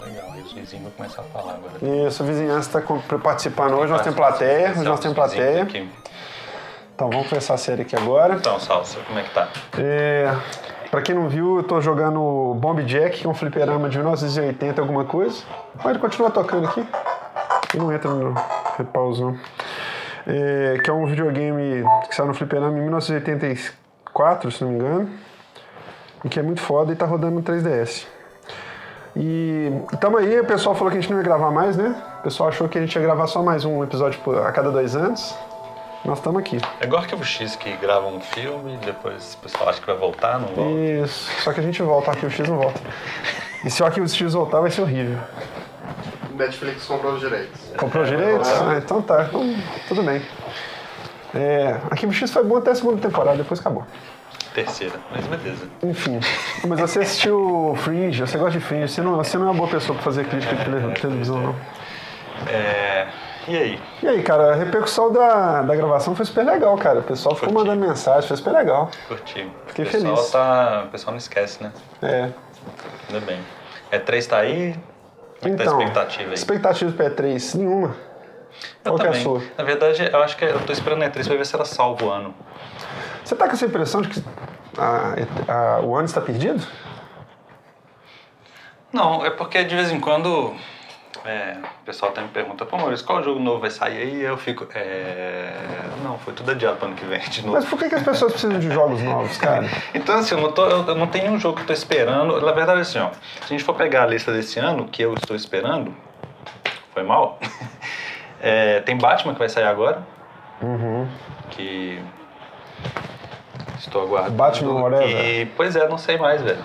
Legal, aí os vizinhos vão começar a falar agora. Isso, a vizinhança está participando hoje, nós temos plateia, hoje nós temos plateia. Então vamos começar a série aqui agora. Então, Salsa, como é que tá? É, pra quem não viu, eu tô jogando Bomb Jack, que é um fliperama de 1980 alguma coisa. Pode continuar tocando aqui. E não entra no repauso, não. É, que é um videogame que saiu no fliperama em 1984, se não me engano. E que é muito foda e tá rodando no 3DS. E tamo aí, o pessoal falou que a gente não ia gravar mais, né? O pessoal achou que a gente ia gravar só mais um episódio a cada dois anos. Nós estamos aqui. É igual Arquivo X que grava um filme, depois o pessoal acha que vai voltar, não volta. Isso. Só que a gente volta, o Arquivo X não volta. E se o Arquivo X voltar, vai ser horrível. Netflix comprou os direitos. Comprou direitos? Ah, então tá. Então, tudo bem. É, Arquivo X foi bom até a segunda temporada, depois acabou. Terceira, mas beleza. Enfim. Mas você assistiu Fringe, você gosta de Fringe, você não, você não é uma boa pessoa pra fazer crítica de tele- televisão, não. É, E aí? E aí, cara, a repercussão da, da gravação foi super legal, cara. O pessoal ficou Curti. mandando mensagem, foi super legal. Curti. Fiquei o pessoal feliz. Tá, o pessoal não esquece, né? É. Ainda bem. É 3 tá aí? Tá a Então, expectativa aí? expectativa do P3, nenhuma. Eu Qual que é a sua? Na verdade, eu acho que eu tô esperando a E3 pra ver se ela salva o ano. Você tá com essa impressão de que a- a- o ano está perdido? Não, é porque de vez em quando é, o pessoal até me pergunta, pô Maurício, qual jogo novo vai sair aí? Eu fico, é... Não, foi tudo adiado pro ano que vem de novo. Mas por que, que as pessoas precisam de jogos novos, cara? Então, assim, eu não, tô, eu não tenho nenhum jogo que eu tô esperando. Na verdade, assim, ó, se a gente for pegar a lista desse ano, que eu estou esperando, foi mal. É, tem Batman que vai sair agora. Que. Estou aguardando. Batman Whatever. E, pois é, não sei mais, velho.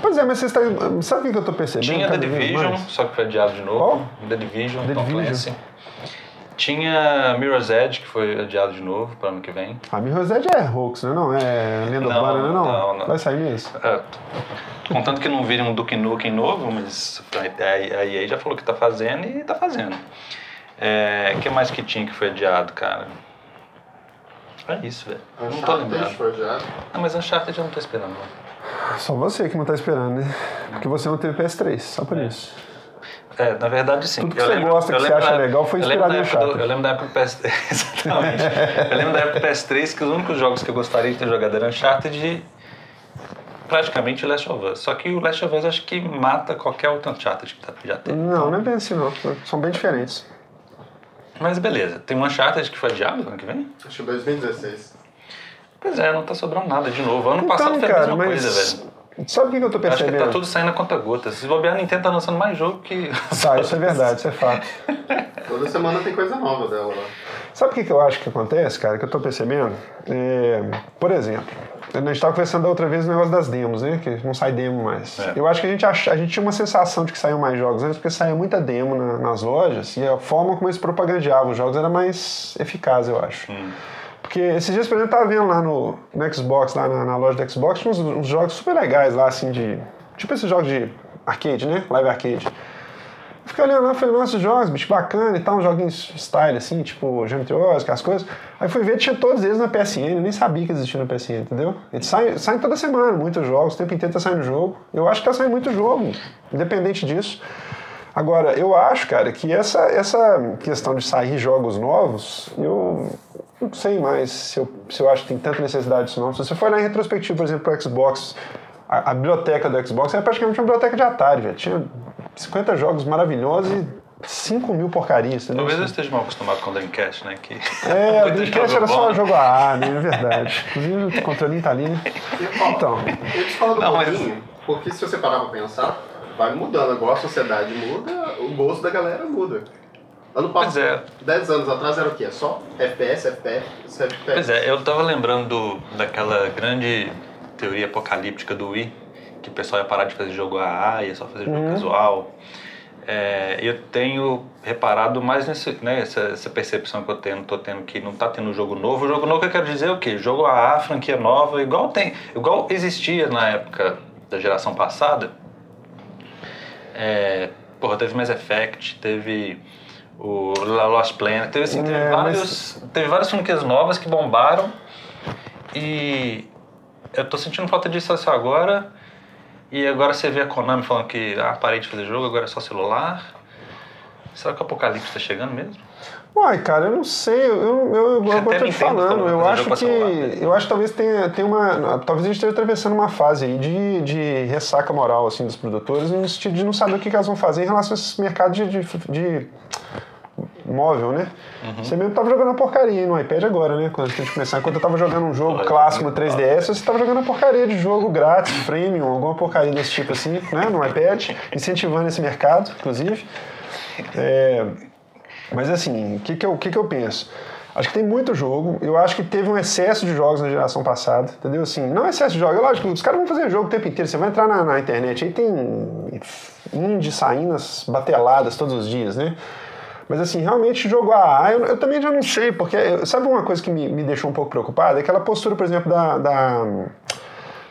Pois é, mas você está. Sabe o que eu tô percebendo? Tinha The Division, mais? só que foi adiado de novo. Qual? The Division, The Tom Division. Clancy. Tinha Mirror's Edge, que foi adiado de novo para ano que vem. A Mirror's Edge é hoax, né? Não, é lenda Não, urbana, né? Não, não, não. Vai sair mesmo? É, contanto que não vire um Duke Nukem novo, mas a EA já falou que tá fazendo e tá fazendo. O que mais que tinha que foi adiado, cara? É isso, velho. Não tô lembrando. foi adiado. Ah, mas Uncharted eu não tô esperando. não. Só você que não tá esperando, né? Porque você não teve PS3, só por isso. É, na verdade, sim. Tudo que Eu você gosta, eu que você lembro acha da- legal, foi lembro inspirado em do- Uncharted. Eu lembro da época do PS3. Exatamente. eu lembro da época do PS3 que os únicos jogos que eu gostaria de ter jogado era Uncharted e praticamente Last of Us. Só que o Last of Us acho que mata qualquer outro Uncharted que tá- já teve. Não, não é bem assim, não. São bem diferentes. Mas beleza, tem um Uncharted que foi adiado ano que vem? Acho que 2016. Pois é, não tá sobrando nada de novo. Ano passado Então, foi a mesma mas. coisa, velho. Sabe o que que eu tô Acho que percebendo? tá tudo saindo a conta gota. Se bobear, a Nintendo tá lançando mais jogo que. Tá, isso é verdade, isso é fato. Toda semana tem coisa nova dela lá. Sabe o que, que eu acho que acontece, cara, que eu tô percebendo? É, por exemplo, a gente estava conversando da outra vez o negócio das demos, né? Que não sai demo mais. É. Eu acho que a gente, ach, a gente tinha uma sensação de que saíam mais jogos antes, porque saía muita demo na- nas lojas e a forma como eles propagandeavam os jogos era mais eficaz, eu acho. Porque esses dias, por exemplo, eu tava vendo lá no, no Xbox, lá na, na loja do Xbox, uns, uns jogos super legais lá, assim, de. Tipo esses jogos de arcade, né? Live arcade. Eu Fiquei olhando lá, falei, nossa, jogos, bicho, bacana e tal, uns joguinhos style, assim, tipo Geometry Wars, aquelas coisas. Aí fui ver, tinha todos eles na PSN, eu nem sabia que existia na PSN, entendeu? Eles saem, saem toda semana, muitos jogos, o tempo inteiro tá saindo jogo. Eu acho que tá saindo muito jogo, independente disso. Agora, eu acho, cara, que essa, essa questão de sair jogos novos, eu não sei mais se eu, se eu acho que tem tanta necessidade disso não. Se você for lá em retrospectiva, por exemplo, pro Xbox, a, a biblioteca do Xbox era praticamente uma biblioteca de Atari, velho. Tinha 50 jogos maravilhosos e 5 mil porcarias, entendeu? Talvez eu esteja mal acostumado com o Dreamcast, né? Que É, o Dreamcast era só bom. jogo AA, né? É verdade. Inclusive, o controlinho tá ali, né? Então, Eu discordo Não, um mas- porque se você parar pra pensar, vai mudando. Agora a sociedade muda, o gosto da galera muda. Ano passado, é. 10 anos atrás era o quê? Só FPS, FPS, FPS. Pois é, eu tava lembrando do- daquela grande teoria apocalíptica do Wii, que o pessoal ia parar de fazer jogo AA, ia só fazer jogo casual. É, eu tenho reparado mais nesse, né, essa, essa percepção que eu tenho, tô tendo que não tá tendo jogo novo. O jogo novo eu quero dizer é o quê? Jogo AA, franquia nova, igual tem, igual existia na época da geração passada. É, porra, teve Mass Effect, teve o La Lost Planet. Teve, assim, teve, É, vários, teve várias franquias novas que bombaram e eu tô sentindo falta disso assim agora. E agora você vê a Konami falando que ah, parei de fazer jogo, agora é só celular. Será que o Apocalipse tá chegando mesmo? Uai, cara, eu não sei, eu, eu, eu, eu, tô te falando, eu acho que. celular, né? Eu acho que talvez tenha, tenha uma. Talvez a gente esteja atravessando uma fase aí de, de ressaca moral assim, dos produtores, no sentido de não saber o que, que elas vão fazer em relação a esse mercado de, de, de móvel, né? Uhum. Você mesmo tava jogando a porcaria no iPad agora, né? Quando a gente começar. Enquanto eu tava jogando um jogo clássico no né? 3DS, você tava jogando a porcaria de jogo grátis, freemium, alguma porcaria desse tipo assim, né? No iPad, incentivando esse mercado, inclusive. É, mas assim, o que, que, que, que eu penso? Acho que tem muito jogo. Eu acho que teve um excesso de jogos na geração passada, entendeu? Assim, não excesso de jogos. É lógico, os caras vão fazer jogo o tempo inteiro. Você vai entrar na, na internet, aí tem indie saindo as bateladas todos os dias, né? Mas assim, realmente jogo AA, eu, eu também já não sei, porque eu- sabe uma coisa que me, me deixou um pouco preocupado? É aquela postura, por exemplo, da, da,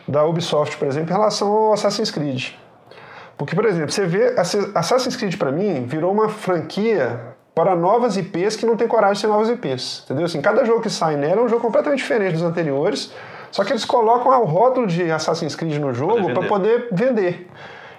da Ubisoft, por exemplo, em relação ao Assassin's Creed. Porque, por exemplo, você vê, Assi- Assassin's Creed pra mim virou uma franquia para novas IPs que não tem coragem de ser novas IPs. Entendeu? Assim, cada jogo que sai nela é um jogo completamente diferente dos anteriores, só que eles colocam o rótulo de Assassin's Creed no jogo para poder vender.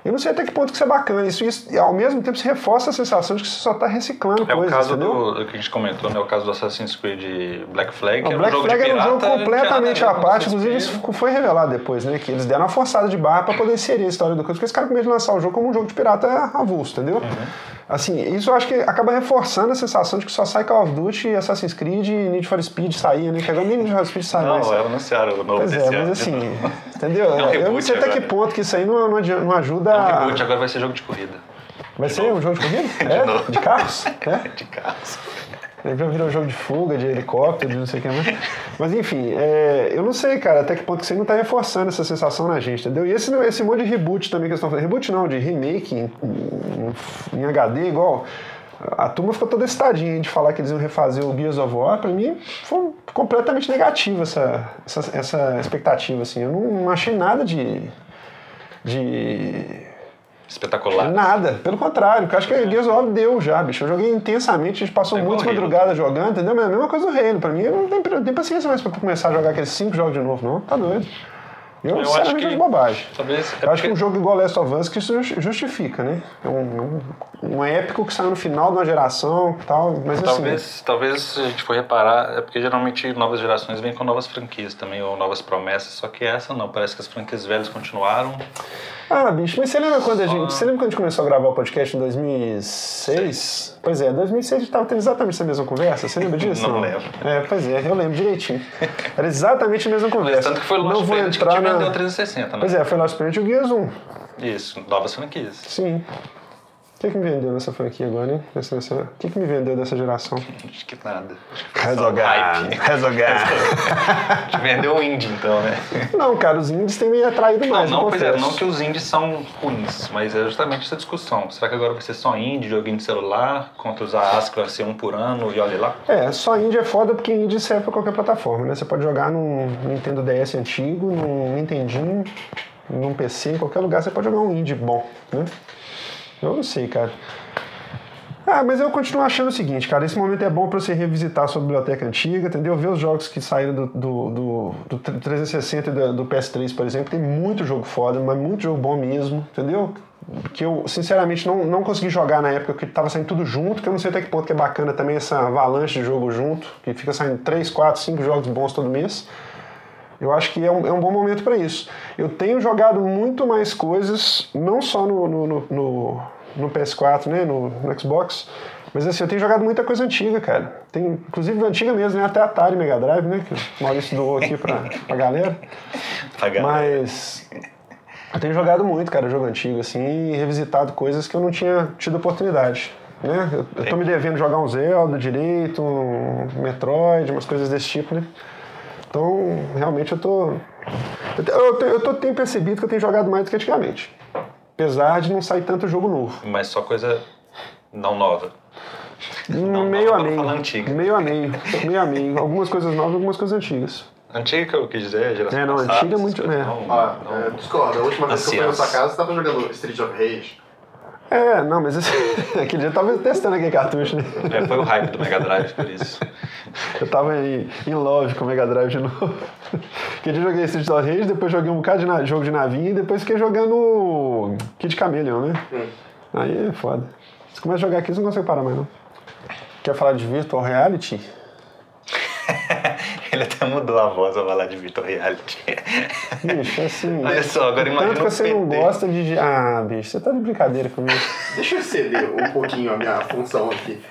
Eu não sei até que ponto que isso é bacana. Isso, isso ao mesmo tempo se reforça a sensação de que você só está reciclando É o coisas, caso entendeu? do, que a gente comentou, né? O caso do Assassin's Creed Black Flag. que O Black um jogo Flag era um jogo completamente à parte, inclusive isso foi revelado depois, né? Que eles deram uma forçada de barra para poder inserir a história do coisa, porque os caras começam a lançar o jogo como um jogo de pirata avulso, entendeu? Uhum. Assim, isso eu acho que acaba reforçando a sensação de que só sai Call of Duty, Assassin's Creed e Need for Speed saía, né? Que agora nem Need for Speed sai mais. Não, é anunciaram o novo Pois é, mas assim, entendeu? É um eu não sei até que agora. ponto que isso aí não, não, não ajuda. É um reboot, agora vai ser jogo de corrida. Vai ser um jogo de corrida? é? novo. De carros? É? De carros. Ele já virou jogo de fuga, de helicóptero, de não sei o que mais. Mas enfim, é, eu não sei, cara, até que ponto que você não tá reforçando essa sensação na gente, entendeu? E esse, esse monte de reboot também que eles estão fazendo. Reboot não, de remake em, em- em HD, igual. A turma ficou toda excitadinha de falar que eles iam refazer o Gears of War. Pra mim, foi completamente negativo essa, essa, essa expectativa, assim. Eu não, não achei nada de. de Espetacular. Nada, pelo contrário, eu acho que Gears of War deu já, bicho. Eu joguei intensamente, a gente passou É muitas madrugadas jogando, entendeu? Mas é a mesma coisa do Halo. Pra mim, eu não tenho, não tenho paciência mais pra começar a jogar aqueles cinco jogos de novo, não. Tá doido. Eu, Eu acho que- acho bobagem. Talvez. é Eu acho que um jogo igual Last of Us que isso ju- justifica, né? É um, um, um épico que saiu no final de uma geração e tal, mas assim... Talvez, talvez se a gente for reparar, é porque geralmente novas gerações vêm com novas franquias também, ou novas promessas, só que essa não, parece que as franquias velhas continuaram. Ah, bicho, mas você lembra quando a gente. Você lembra quando a gente começou a gravar o podcast em 2006? Pois é, em 2006 a gente tava tendo exatamente essa mesma conversa. Você lembra disso? Não lembro. É, pois é, eu lembro direitinho. Era exatamente a mesma Mas conversa. tanto que foi o Não Lost vou Planet que te na. vendeu 360, né? Pois é, foi Lost Planet e o Gears 1. Isso, novas franquias. Sim. O que, que me vendeu nessa franquia agora, hein? Nessa, nessa... O que, que me vendeu dessa geração? Acho que nada. Rezogar. hype. Rezogar. Te vendeu o indie, então, né? Não, cara, os indies têm me atraído Não, mais. não, eu pois é, não que os indies são ruins, mas é justamente essa discussão. Será que agora vai ser só indie, joguinho de celular, contra os AAs que vai ser um por ano e olha lá? É, só indie é foda porque indie serve pra qualquer plataforma, né? Você pode jogar num Nintendo DS antigo, num Nintendinho, num PC, em qualquer lugar você pode jogar um indie bom, né? Eu não sei, cara. Ah, mas eu continuo achando o seguinte, cara, esse momento é bom pra você revisitar a sua biblioteca antiga, entendeu? Ver os jogos que saíram do, do, do, do 360 e do, do PS3, por exemplo, tem muito jogo foda, mas muito jogo bom mesmo, entendeu? Que eu, sinceramente, não, não consegui jogar na época que tava saindo tudo junto, que eu não sei até que ponto que é bacana também essa avalanche de jogo junto, que fica saindo 3, 4, 5 jogos bons todo mês. Eu acho que é um, é um bom momento para isso. Eu tenho jogado muito mais coisas, não só no, no, no, no, no PS4, né, no, no Xbox, mas assim, eu tenho jogado muita coisa antiga, cara. Tem, inclusive antiga mesmo, né, até Atari Mega Drive, né, que o Maurício doou aqui pra, pra galera. Pagar. Mas eu tenho jogado muito, cara, jogo antigo, assim, e revisitado coisas que eu não tinha tido oportunidade. Né? Eu, eu tô me devendo jogar um Zelda direito, um Metroid, umas coisas desse tipo, né? Então, realmente eu tô. Eu, eu, eu tô, tenho percebido que eu tenho jogado mais do que antigamente. Apesar de não sair tanto jogo novo. Mas só coisa não nova. Não, meio não, a meio. antiga. Meio a meio. Meio a meio. Algumas coisas novas, algumas coisas antigas. Antiga que eu quis dizer, geração É, não, passada, antiga é muito- é. não- Ó, não- é, discorda. A última vez que eu fui na sua casa, você tava jogando Street of Rage. É, não, mas esse, aquele dia eu tava testando aquele cartucho, né? É, foi o hype do Mega Drive por isso. Eu tava em, em love com o Mega Drive de novo. Aquele dia eu joguei Street of Rage, depois joguei um bocado de na- jogo de navinha e depois fiquei jogando Kid Chameleon, né? Aí é foda. Você começa a jogar aqui, você não consegue parar mais, não. Quer falar de Virtual Reality? Ele até mudou a voz ao falar de Virtual Reality. Bicho, assim. Olha só, agora imagina Tanto que você não gosta de. Ah, bicho, você tá de brincadeira comigo. Deixa eu exceder um pouquinho a minha função aqui.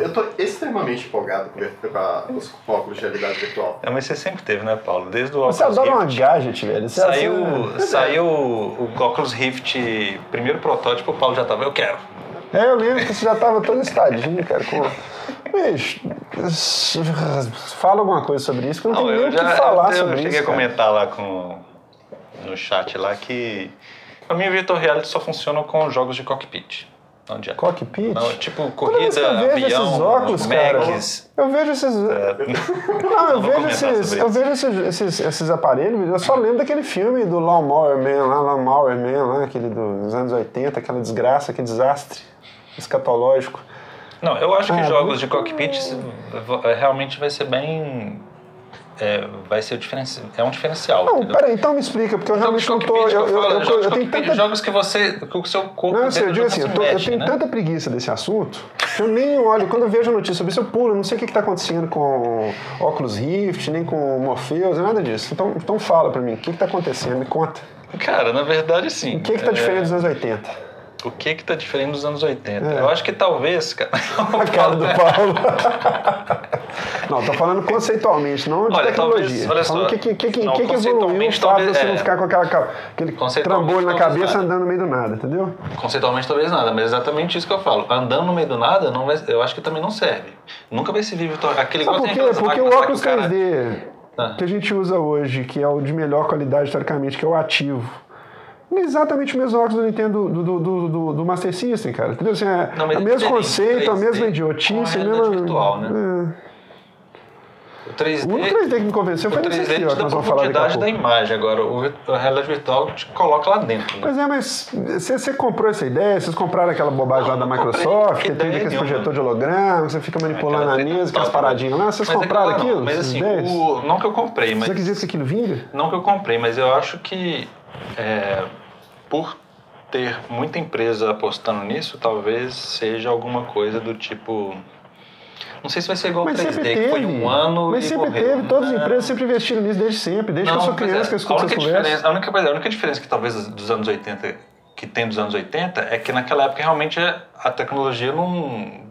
Eu tô extremamente empolgado com os óculos de realidade virtual. É, mas você sempre teve, né, Paulo? Desde o Você Oculus adora uma Rift. gadget, velho. Você Saiu, você- saiu o Oculus Rift, primeiro protótipo, o Paulo já tava, eu quero. É, eu lembro que você já tava todo estadinho, cara. Com... Bicho, fala alguma coisa sobre isso, que eu não, tenho nem o que falar eu sobre cheguei isso. a cara. comentar lá com, no chat lá que mim o Virtual Reality só funciona com jogos de cockpit. Não adianta. Cockpit? Não, tipo, corrida, eu vejo avião, esses óculos, cara, eu vejo esses. Não, eu Não vejo, esses, eu vejo esses, esses, esses aparelhos, eu só lembro daquele filme do Lawnmower Man, lá, Lawnmower Man, lá, aquele dos anos 80, aquela desgraça, aquele desastre escatológico. Não, eu acho que Ah, jogos de cockpit v- realmente vai ser bem. é, vai ser diferenci... é um diferencial. Não, entendeu? peraí, então me explica, porque eu Jogos realmente não tô. Eu, eu, eu eu, jogos eu tenho tanta jogos que você. que o seu corpo. Não, eu, sei, eu dentro digo assim, eu, tô- se eu mexe, tenho né? tanta preguiça desse assunto que eu nem olho. Quando eu vejo a notícia sobre isso, eu pulo. Eu não sei o que está acontecendo com Oculus Rift, nem com Morpheus, nada disso. Então, então fala pra mim, o que está acontecendo? Me conta. Cara, na verdade, sim. O que está É, diferente dos anos 80? O que que tá diferente dos anos 80? É. Eu acho que talvez, cara. A cara do Paulo. não, tô falando conceitualmente, não de Olha, tecnologia. talvez- olha só. o que, que, que, Não, que, que evoluiu o fato de você não é. ficar com aquela, aquele trambolho na cabeça nada. andando no meio do nada, entendeu? Conceitualmente talvez nada, mas é exatamente isso que eu falo. Andando no meio do nada, não vai, eu acho que também não serve. Nunca vai servir. Aquele Sabe por quê? Porque o óculos que o cara- 3D Ah. que a gente usa hoje, que é o de melhor qualidade historicamente, que é o ativo, é exatamente o mesmo óculos do Nintendo do, do, do, do- Master System, cara. Entendeu? Assim, é Não, o é mesmo conceito, a 3D mesma com a idiotice, a mesma. virtual, né? É. O 3D, O único 3D que me convenceu o foi nesse 3D aqui, ó, que nós vamos falar daqui a profundidade da imagem. Agora, o, a realidade virtual te coloca lá dentro. Né? Pois é, mas você, comprou essa ideia? Vocês compraram aquela bobagem lá da Não, não comprei Microsoft, que tem aquele projetor de holograma, que você fica manipulando a mesa, aquelas né? paradinhas lá. Vocês Mas compraram aquilo lá aquilo? Não, mas assim, o, não que eu comprei, mas Você acredita que aquilo vinga? Não que eu comprei, mas eu acho que é, por ter muita empresa apostando nisso, talvez seja alguma coisa do tipo. Não sei se vai ser igual o Mas 3D, sempre que teve. foi um ano mas e sempre morreu. teve, todas as Não. empresas sempre investiram nisso desde sempre, desde que eu Não, sou criança é. que eu escuto a essas conversas. a única, coisa- a única diferença que talvez dos anos 80 que tem dos anos 80 é que naquela época realmente a tecnologia não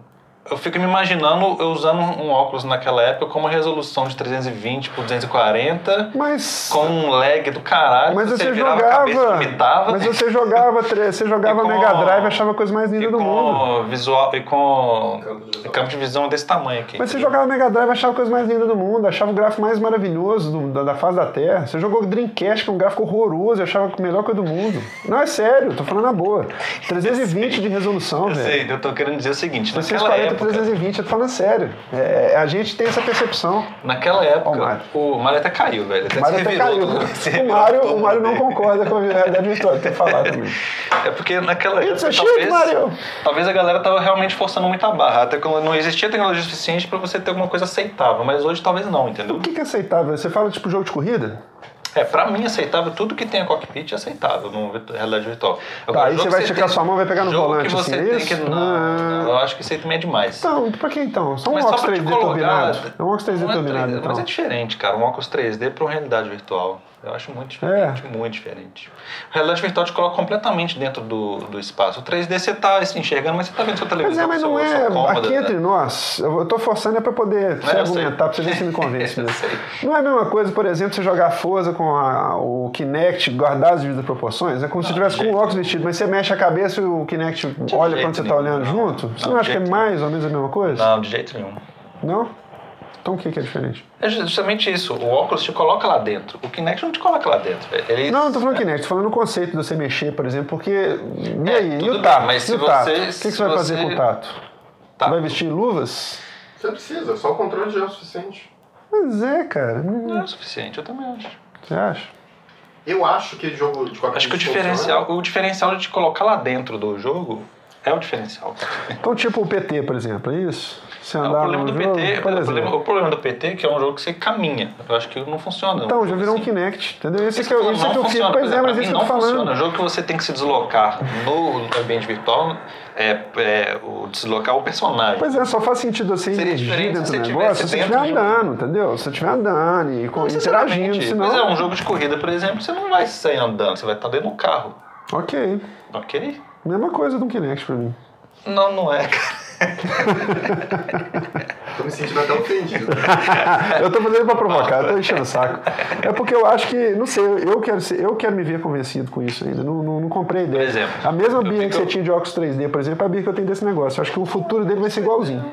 eu fico me imaginando eu usando um óculos naquela época com uma resolução de 320 por 240 Mas, com um lag do caralho. mas você virava a jogava. cabeça, vomitava. Mas você jogava, você jogava com- Mega Drive achava a coisa mais linda do mundo. com visual e com Campo de visão. campo de visão desse tamanho aqui. Mas você jogava Mega Drive e achava a coisa mais linda do mundo, achava o gráfico mais maravilhoso do- da, da face da Terra. Você jogou Dreamcast, que é um gráfico horroroso, e achava a melhor coisa do mundo. Não, é sério, tô falando na boa. 320 de resolução, Eu velho. sei, eu tô querendo dizer o seguinte, naquela 640 época, 320, eu tô falando sério. É, a gente tem essa percepção. naquela época, Ó, o Mário. até caiu, velho. Até O Mário até caiu. do- se O Mário, todo o Mário não concorda com a realidade virtual, tem que falar também. É porque naquela época, talvez, Mário. talvez a galera tava realmente forçando muito a barra. Até quando não existia tecnologia suficiente pra você ter alguma coisa aceitável. Mas hoje talvez não, entendeu? O que, que é aceitável? Você fala tipo jogo de corrida? É, pra mim aceitável, tudo que tem a cockpit é aceitável no realidade virtual. Tá, aí você vai que esticar tem- sua mão, vai pegar no jogo volante, que você assim, é tem isso? que... Não, Ah. eu acho que isso aí também é demais. Então, pra que então? Só um Mas óculos pra te 3D colocar... turbinado. É um óculos 3D Não é turbinado, 3D, então. Mas é diferente, cara. Um óculos 3D pra uma realidade virtual. Eu acho muito diferente, muito diferente. A realidade virtual te coloca completamente dentro do, do espaço. O 3D você tá assim, enxergando, mas você tá vendo sua Mas televisão. é, mas não é. cômoda, aqui né? entre nós, eu tô forçando é pra poder eu sei. argumentar, pra você ver se me convence sei. Não é a mesma coisa, por exemplo, você jogar Forza com a- o Kinect guardar as devidas proporções? É como se você tivesse com o óculos vestido, mas você mexe a cabeça e o Kinect olha quando você tá nenhum, olhando não. junto? Você Não, não acha que é mais ou menos a mesma coisa? Não, de jeito nenhum. Não? Então o que, que é diferente? É justamente isso. O óculos te coloca lá dentro. O Kinect não te coloca lá dentro. Ele... Não, não tô falando Kinect, tô falando no conceito de você mexer, por exemplo, porque. E É, aí? E tudo o tato? bem, mas e se o tato? você- O que, que você vai fazer você- com o tato? Tá. Vai vestir luvas? Você precisa, só o controle já é o suficiente. Mas é, cara. Não Não- é o suficiente, eu também acho. Você acha? Eu acho que jogo de qualquer Acho que o funciona. diferencial, o diferencial de te colocar lá dentro do jogo É o diferencial. Então, tipo o PT, por exemplo, é isso? Você É, o andar problema do jogo, PT, o problema, o problema do PT é que é um jogo que você caminha. Eu acho que não funciona. Então, um já virou um assim. Kinect, entendeu? Isso, é Isso que eu, não isso é que eu fico. Pois é, mas isso não falando. funciona. O jogo que você tem que se deslocar no ambiente virtual é, é o deslocar o personagem. Pois é, só faz sentido você Seria dentro se do você negócio se você estiver um- andando, entendeu? Se você estiver andando e co- interagindo, Sinceramente, senão... Mas é um jogo de corrida, por exemplo, você não vai sair andando, você vai estar dentro do carro. Ok. Ok? Mesma coisa do Kinect pra mim. Não, não é, cara. Tô me sentindo até ofendido. eu tô fazendo pra provocar, eu tô enchendo o saco. É porque eu acho que, não sei, eu quero, ser, eu quero me ver convencido com isso ainda. Não, não, não comprei ideia. Por exemplo, a mesma eu birra que você tinha de óculos 3D, por exemplo, é a birra que eu tenho desse negócio. Eu acho que o futuro dele vai ser igualzinho.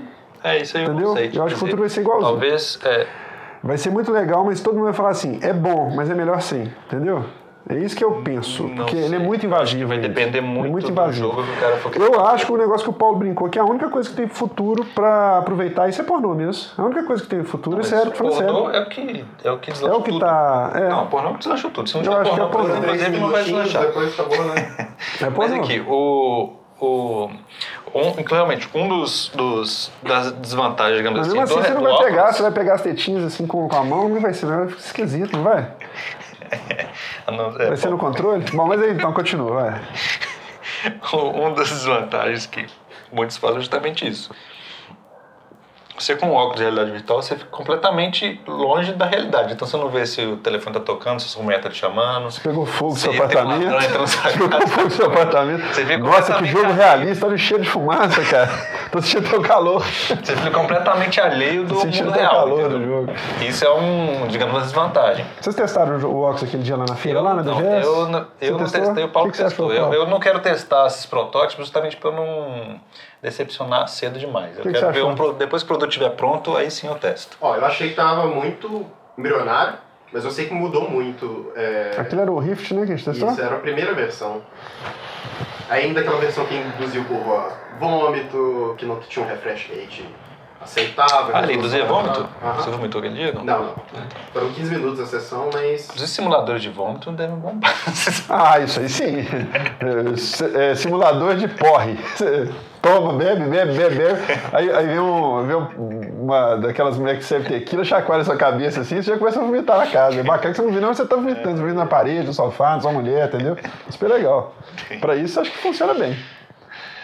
É isso aí eu Entendeu? não sei. te Eu acho que o dizer. futuro vai ser igualzinho. Talvez. É, Vai ser muito legal, mas todo mundo vai falar assim, é bom, mas é melhor sem, entendeu? É isso que eu penso, Não porque ele é sei. muito invasivo. vai depender Ele muito, é muito do invasivo. jogo que o cara for Eu acho que o negócio que o Paulo brincou, que é a única coisa que tem futuro pra aproveitar, isso é pornô mesmo. A única coisa que tem futuro, isso é sério, falando sério. pornô é o que, é o que É deslancha o que tudo. tá. É, Não, pornô deslancha tudo. Se não Eu acho que é pornô, pornô. por exemplo, não vai deslanchar. depois acabou, né? é Mas pornô. aqui, o. o um, claramente, um dos, dos das desvantagens, digamos Mas assim, assim do, você não vai pegar, você vai pegar as tetinhas assim com, com a mão, não vai ser, vai ficar esquisito, não vai? Não, é, Vai ser no controle? Bom, mas aí então continua, vai. um das desvantagens que muitos falam é justamente isso. Você com o óculos de realidade virtual, você fica completamente longe da realidade. Então você não vê se o telefone tá tocando, se sua mulher tá te chamando. Você pegou fogo seu um apartamento. Você pegou fogo seu apartamento. Você vê Nossa, que jogo realista, olha o cheiro de fumaça, cara. Tô sentindo teu calor. Você fica completamente alheio do mundo real. calor entendeu? do jogo. Isso é um, digamos, uma desvantagem. Vocês testaram o óculos aquele dia lá na feira, lá na DGS? eu, não- Você eu não testou? testei, o Paulo que que testou. achou, Eu, Paulo? eu não quero testar esses protótipos justamente para eu não decepcionar cedo demais. Eu Que que quero ver um, depois que o produto estiver pronto, aí sim eu testo. Ó, eu achei que tava muito embrionário, mas eu sei que mudou muito. É... Aquilo era o Rift, né, que a gente testou? Isso, era a primeira versão. Ainda aquela versão que induziu por ó, vômito, que não tinha um refresh rate aceitável. Ah, ele induzia vômito? Aham. Você vomitou aquele dia? Não. Não, não. Foram 15 minutos a sessão, mas. Os simuladores de vômito devem bombar. Ah, isso aí sim. É, é, simulador de porre. Você Toma, bebe, bebe, bebe, bebe. Aí, aí vem, um, vem um- uma daquelas mulheres que serve tequila, chacoalha sua cabeça assim, você já começa a vomitar na casa. É bacana que você não vê, não, você tá vomitando, você vomitando na parede, no sofá, na sua mulher, entendeu? Super legal. Pra isso, acho que funciona bem.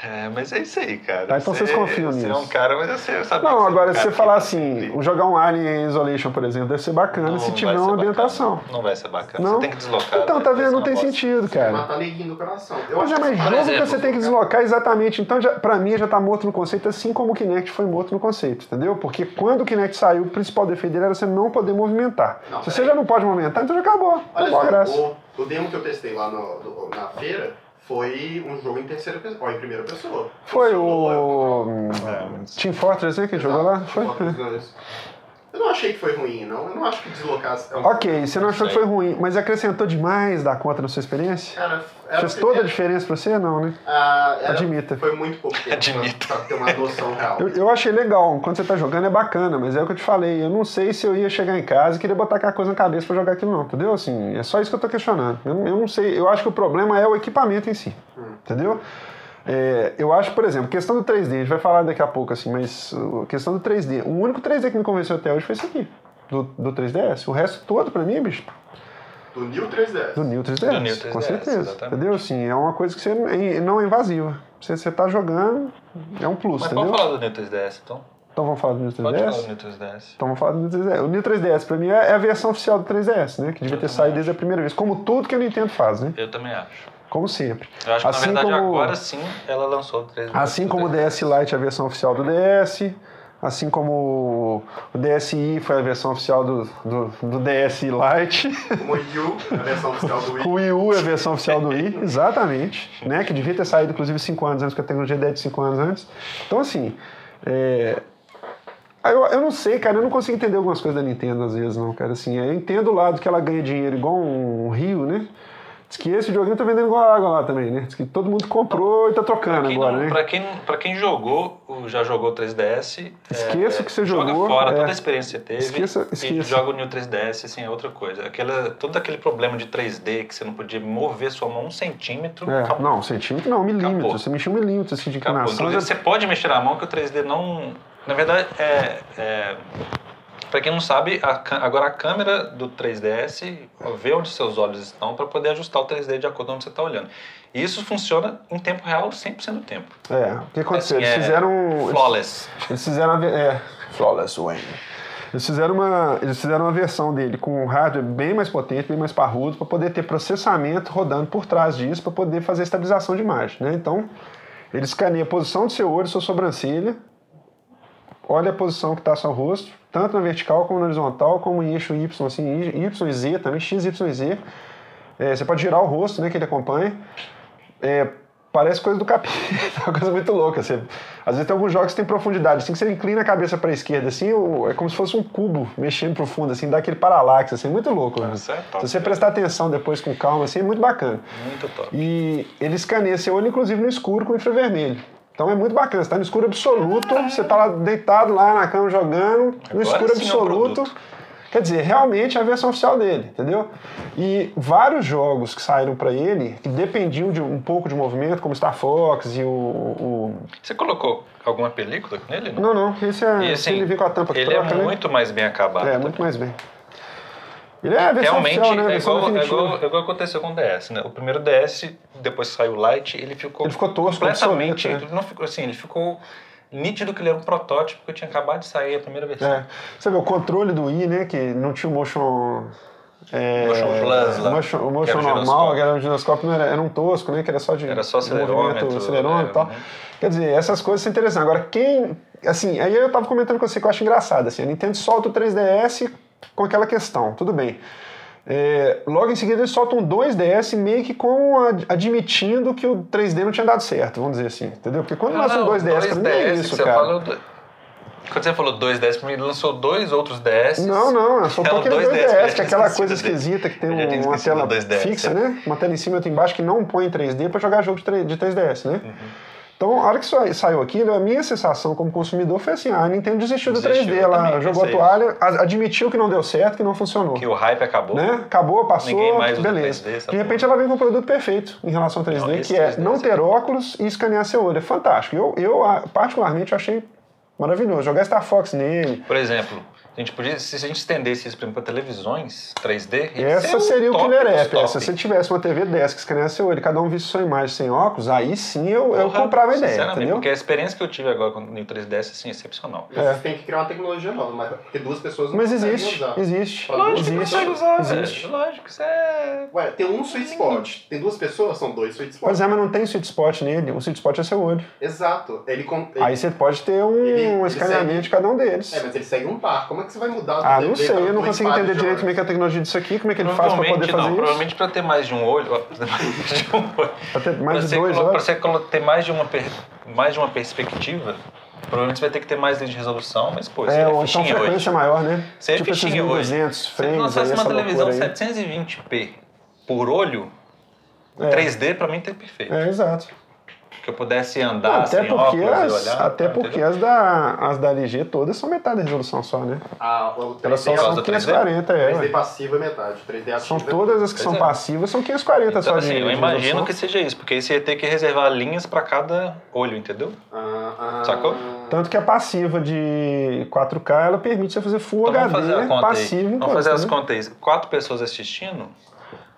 É, mas é isso aí, cara. Tá, então Você- vocês confiam Você é nisso. um cara, mas você sabe Não, que agora é um se você cara falar assim, jogar um Alien Isolation, por exemplo, deve ser bacana Não se vai tiver uma bacana. ambientação. Não vai ser bacana. Não? Você tem que deslocar. Então, tá vai vendo? Não uma tem bosta. sentido, cara. Matar neguinho do coração. Eu Pois é, mas que jogo que você tem que deslocar exatamente. Então, já, pra mim, já tá morto no conceito, assim como o Kinect foi morto no conceito, entendeu? Porque quando o Kinect saiu, o principal defeito dele era você não poder movimentar. Não, Se você peraí. já não pode movimentar, então já acabou. Olha Acabou a só, graça. o, o demo que eu testei lá no- do- na feira foi um jogo em terceira pessoa, ó, em primeira pessoa. Foi o hum, É, Team Fortress, né, que jogou lá? Exato, Foi? Eu não achei que foi ruim, não. Eu não acho que deslocar. é um- Ok, você não achou que foi ruim, mas acrescentou demais da conta na sua experiência? Cara, Fez toda a diferença pra você? Não, né? ah, era- Admita. Foi muito pouco tempo Admita. pra, pra ter uma noção real. Eu, eu achei legal, quando você tá jogando é bacana, mas é o que eu te falei, eu não sei se eu ia chegar em casa e queria botar aquela coisa na cabeça pra jogar aquilo não, entendeu? Assim, é só isso que eu tô questionando. Eu, não- eu não sei, eu acho que o problema é o equipamento em si, entendeu? É, eu acho, por exemplo, questão do 3D, a gente vai falar daqui a pouco, assim, mas uh, questão do 3D, o único 3D que me convenceu até hoje foi esse aqui, do, do 3DS. O resto todo, pra mim, bicho, Do New 3DS. do New 3DS, Do New 3DS, com certeza. exatamente. Entendeu? Assim, é uma coisa que você é- não é invasiva. Você, você tá jogando, é um plus, Mas entendeu? pode falar do New 3DS, então? Então vamos falar do New 3DS? Pode falar do New 3DS. Então vamos falar do New 3DS. O New 3DS pra mim é é a versão oficial do 3DS, né? Que devia ter saído desde a primeira vez. Como tudo que a Nintendo faz, né? Eu também acho. Como sempre. Eu acho que, Assim na verdade, como- agora sim ela lançou o 3DS. Assim como o DS Lite é a versão oficial do DS, assim como o DSi foi a versão oficial do, do, do DS Lite, Como o Wii U, a versão oficial do Wii. o Wii U é a versão oficial do Wii, exatamente, né? Que devia ter saído, inclusive, 5 anos antes, porque a tecnologia é de 5 anos antes. Então, assim, é... Eu, eu não sei, cara, eu não consigo entender algumas coisas da Nintendo às vezes, não, cara. Assim, eu entendo o lado que ela ganha dinheiro igual um rio, né? Diz que esse joguinho tá vendendo igual água lá também, né? Diz que todo mundo comprou e tá trocando agora, não- né? pra, quem, pra quem jogou, ou já jogou 3DS, Esqueça o que você joga jogou, fora é. toda a experiência que você teve Esqueça- e esqueça. joga o New 3DS, assim, é outra coisa. Aquela, todo aquele problema de 3D que você não podia mover sua mão um centímetro, É, acabou. não, centímetro não, milímetro. Acabou. Você mexeu um milímetro assim, de inclinação. Já- você pode mexer a mão que o 3D não. Na verdade, é. é para quem não sabe, a agora a câmera do 3DS vê onde seus olhos estão para poder ajustar o 3D de acordo com onde você está olhando. E isso funciona em tempo real 100% do tempo. É, o que aconteceu? Assim, eles é fizeram. eles- Flawless. Eles fizeram a. ve- É, Flawless Wayne. Eles fizeram, uma, eles fizeram uma versão dele com um hardware bem mais potente, bem mais parrudo, para poder ter processamento rodando por trás disso, para poder fazer estabilização de imagem. Né? Então, ele escaneia a posição do seu olho, sua sobrancelha, olha a posição que está seu rosto, tanto na vertical como na horizontal, como em eixo Y, assim, Y e Z também, X, Y e Z. É, você pode girar o rosto, né, que ele acompanha. É, parece coisa do capeta, é uma coisa muito louca. Você, às vezes tem alguns jogos que tem profundidade, assim que você inclina a cabeça para a esquerda, assim, é como se fosse um cubo mexendo profundo, assim, dá aquele paralaxe, assim, muito louco. né? É top, se você cara. prestar atenção depois com calma, assim, é muito bacana. Muito top. E ele escaneia seu olho, inclusive, no escuro com infravermelho. Então é muito bacana. Você está no escuro absoluto, você está lá deitado lá na cama jogando, no Agora escuro sim é absoluto. produto. Quer dizer, realmente é a versão oficial dele, entendeu? E vários jogos que saíram para ele, que dependiam de um pouco de movimento, como Star Fox e o. o- Você colocou alguma película nele? Não, não, esse é. E assim, ele vem com a tampa que ele troca, é né? muito mais bem acabado. É, muito mais bem. Ele é Realmente, oficial, né? É, igual, é, igual, é igual aconteceu com o DS, né? O primeiro DS, depois que saiu o Lite, ele ficou... Ele ficou tosco, Completamente... né? ele não ficou assim, ele ficou nítido que ele era um protótipo que tinha acabado de sair a primeira versão. É. Você vê o controle do Wii, né? Que não tinha o motion. É, Motion Plus lá, motion- o motion era o normal, que era um giroscópio, não era, era um tosco, né? Que era só de Era só acelerômetro, movimento, acelerômetro e tal. né? Quer dizer, essas coisas são interessantes. Agora, quem. Assim, aí eu tava comentando com você que eu acho engraçado. Assim, a Nintendo solta o 3DS com aquela questão, tudo bem. É, logo em seguida eles soltam um 2DS meio que com ad- admitindo que o 3D não tinha dado certo, vamos dizer assim, entendeu? Porque quando lança um 2DS, pra mim é 2DS, isso, cara. Fala, do- Quando você falou 2DS, pra mim ele lançou dois outros DS. Não, não, é só É o aquele 2DS, 2DS, eu já que é aquela coisa esquisita que tem tinha uma tela do 2DS, fixa, é. né? Uma tela em cima e outra embaixo que não põe em 3D pra jogar jogo de 3- de 3DS, né? Uhum. Então, a hora que sa- saiu aquilo, a minha sensação como consumidor foi assim: ah, a Nintendo desistiu do Desistiu, 3D, eu ela também jogou a toalha, admitiu que não deu certo, que não funcionou. Que o hype acabou. Né? Acabou, passou, beleza. 3D, essa de repente ela vem com um produto perfeito em relação ao 3D, Não, que é 3D não ter óculos e escanear seu olho. É fantástico. Eu, eu ah, particularmente, achei maravilhoso. Jogar Star Fox nele, Por exemplo, a gente podia, se a gente estendesse isso para televisões 3D, ia Essa ser seria o killer app. top. Se você tivesse uma TV dessa que escaneasse seu olho, cada um visse sua imagem sem óculos, aí sim eu, eu Porra, comprava a ideia, entendeu? Porque a experiência que eu tive agora com o New 3DS assim, é excepcional. É. Você tem que criar uma tecnologia nova, mas porque duas pessoas não Mas conseguem existe, usar. existe, Lógico que existe, consegue usar, existe. velho. Lógico, isso é... Ué, tem um sweet spot. Tem duas pessoas, são dois sweet spots. Pois é, mas não tem sweet spot nele, o sweet spot é seu olho. Exato. Ele, ele- Aí você pode ter um Ele- ele escaneamento segue- de cada um deles. É, mas ele segue um par. Como é que você vai mudar do Ah, não sei, para eu não consigo 4 entender direito como é que é a tecnologia disso aqui, como é que ele faz pra poder fazer não, isso. provavelmente para ter mais de um olho, ó, pra ter mais de um você dois olhos. você colo- ter mais de uma per- mais de uma perspectiva, provavelmente você vai ter que ter mais linha de resolução, mas pô, É, é, ou então frequência hoje. maior, né? Isso é tipo esses fichinha hoje. 1200 Se frames aí, lançasse uma televisão loucura aí. 720p por olho, É. 3D pra mim tá perfeito. É, exato. Que eu pudesse andar até sem porque, óculos as, e olhar. até tá, porque entendeu? as, da, as da LG todas são metade da resolução só, né? Ah, o 3D, Elas só por causa são do 3D? 540, é. 3D ué. passivo é metade, 3D ativo São é todas as que são é. passivas, são 540 Então, só de assim, eu de imagino resolução. que seja isso, porque aí você ia ter que reservar linhas pra cada olho, entendeu? Ah, ah, Sacou? Tanto que a passiva de 4K, ela permite você fazer Full Então HD fazer a conta passivo aí. em Vamos fazer as né? contas aí. Quatro pessoas assistindo.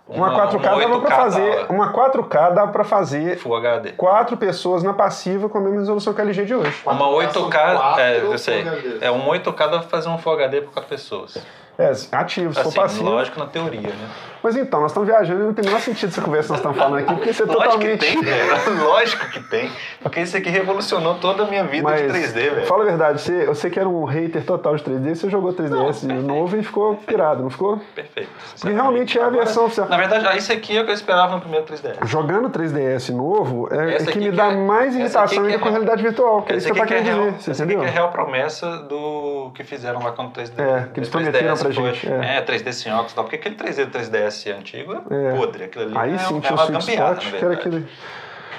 Uma 4K dava 8K pra fazer, dava uma 4K dava pra fazer Full HD. quatro pessoas na passiva com a mesma resolução que a LG de hoje. Uma K são 8K, quatro é, eu sei. É, um 8K dá pra fazer um Full HD por quatro pessoas. É, ativo, se for Assim, passivo. lógico na teoria, né? Mas então, nós estamos viajando e não tem o menor sentido essa conversa que nós estamos falando aqui, porque isso é Lógico totalmente. que tem, velho. Lógico que tem. Porque isso aqui revolucionou toda a minha vida Mas, de 3D, velho. fala a verdade, você, você que era um hater total de 3D, você jogou 3DS novo e ficou pirado, não ficou? Perfeito. Porque realmente é a versão oficial. Na verdade, isso aqui é o que eu esperava no primeiro 3D. Jogando 3DS novo é, é que me dá é- mais irritação ainda é com a real. realidade virtual, que é isso que eu é querendo real, dizer, você essa aqui entendeu? que é real promessa do que fizeram lá com o 3D. É, que eles 3DS prometeram pra gente. É. É, 3D sem óculos e tal. Porque aquele 3D do 3DS antigo é, É. podre. Aquilo ali Aí é, sim é tinha o uma Sweet Spot, na que era aquele.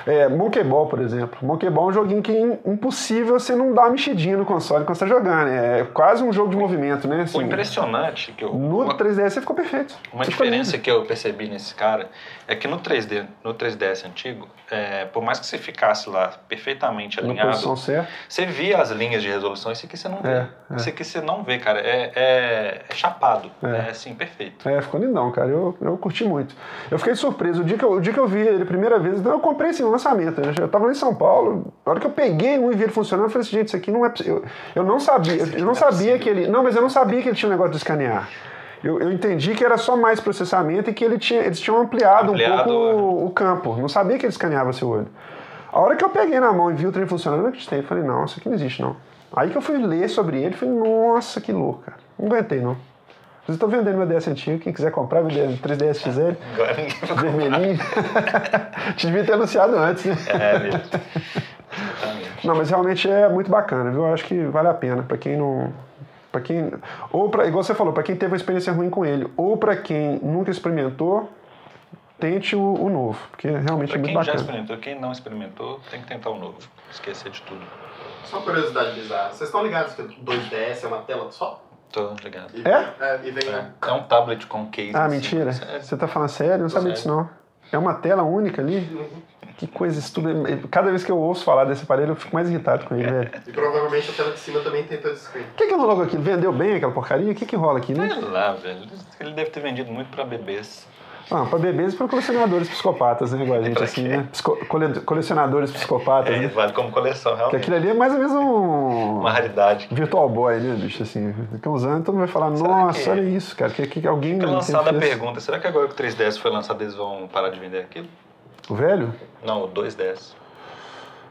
É, Monkey Ball, por exemplo. Monkey Ball é um joguinho que é impossível você não dar uma mexidinha no console quando você tá jogando. É quase um jogo de movimento, né? O Assim, impressionante que eu... no uma- 3DS você ficou perfeito. Uma Você diferença que eu percebi nesse cara é que no 3D, no 3DS antigo, é, por mais que você ficasse lá perfeitamente alinhado, você via as linhas de resolução, isso aqui você não vê. É, é. Isso aqui você não vê, cara. É, é- é chapado. É. É, assim, perfeito. É, ficou lindão, cara. Eu, eu curti muito. Eu fiquei surpreso. O dia que eu, o dia que eu vi ele a primeira vez, então eu comprei esse lançamento. né? Eu tava lá em São Paulo, a hora que eu peguei um e vi ele funcionando, eu falei assim, gente, isso aqui não é possível. Eu, eu não sabia, eu, eu não é sabia que ele. Não, mas eu não sabia que ele tinha um negócio de escanear. Eu, eu entendi que era só mais processamento e que ele tinha, eles tinham ampliado, Ampliado, um pouco o, o campo. Não sabia que ele escaneava seu olho. A hora que eu peguei na mão e vi o trem funcionando, eu não acreditei. Eu falei, não, isso aqui não existe, não. Aí que eu fui ler sobre ele, falei, nossa, que louco, cara. Não aguentei, não. Mas eu tô vendendo meu DS antigo, quem quiser comprar, meu 3DS XL, Agora ninguém vermelhinho. Te devia ter anunciado antes, né? É mesmo. Exatamente. Não, mas realmente é muito bacana, viu? Eu acho que vale a pena para quem não. Para quem. Ou para. Igual você falou, para quem teve uma experiência ruim com ele, ou para quem nunca experimentou, tente o, o novo, porque realmente Pra é muito quem já bacana. experimentou, quem não experimentou, tem que tentar o novo. Esquecer de tudo. Só uma curiosidade bizarra. Vocês estão ligados que o 2DS é uma tela só? Tô ligado. E, É? e vem. né? É um tablet com case. Ah, assim, mentira. sério. Você tá falando sério? Eu não sabia disso, não. É uma tela única ali? Que coisa estúpida. Cada vez que eu ouço falar desse aparelho, eu fico mais irritado com ele, velho. E provavelmente a tela de cima também tem touchscreen. O que que rolou com aquilo? Vendeu bem aquela porcaria? O que que rola aqui, né? Sei lá, velho. Ele deve ter vendido muito pra bebês. Ah, pra bebês e pra colecionadores psicopatas, né? Igual a gente, assim, né? Psico- cole- colecionadores psicopatas, É, né? vale como coleção, realmente. aquilo ali é mais ou menos um Uma raridade. Virtual Boy, né, bicho? Assim, daqui a uns anos todo mundo vai falar, Será nossa, que- olha isso, cara, que, que alguém... Fica lançada a pergunta: será que agora que o 3DS foi lançado eles vão parar de vender aquilo? O velho? Não, o 2DS.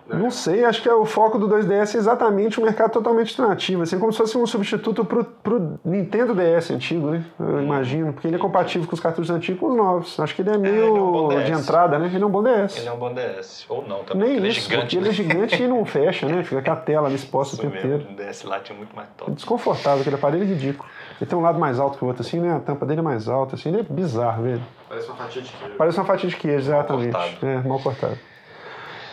Não sei, acho que é o foco do 2DS é exatamente um mercado totalmente alternativo, assim, como se fosse um substituto pro, pro Nintendo DS antigo, né? Eu imagino, porque ele é compatível com os cartuchos antigos e com os novos. Acho que ele é meio ele é um de entrada, né? Ele é um bom DS. Ele é um bom DS. Ou não, também. Nem porque isso, ele é porque gigante. ele é né? gigante e não fecha, né? Fica com a tela ali exposta o tempo mesmo, inteiro. O DS lá tinha muito mais top. Desconfortável, aquele aparelho é ridículo. Ele tem um lado mais alto que o outro, assim, né? A tampa dele é mais alta, assim, ele é bizarro, velho. Parece uma fatia de queijo. Parece uma fatia de queijo, exatamente. cortado. É, mal cortado.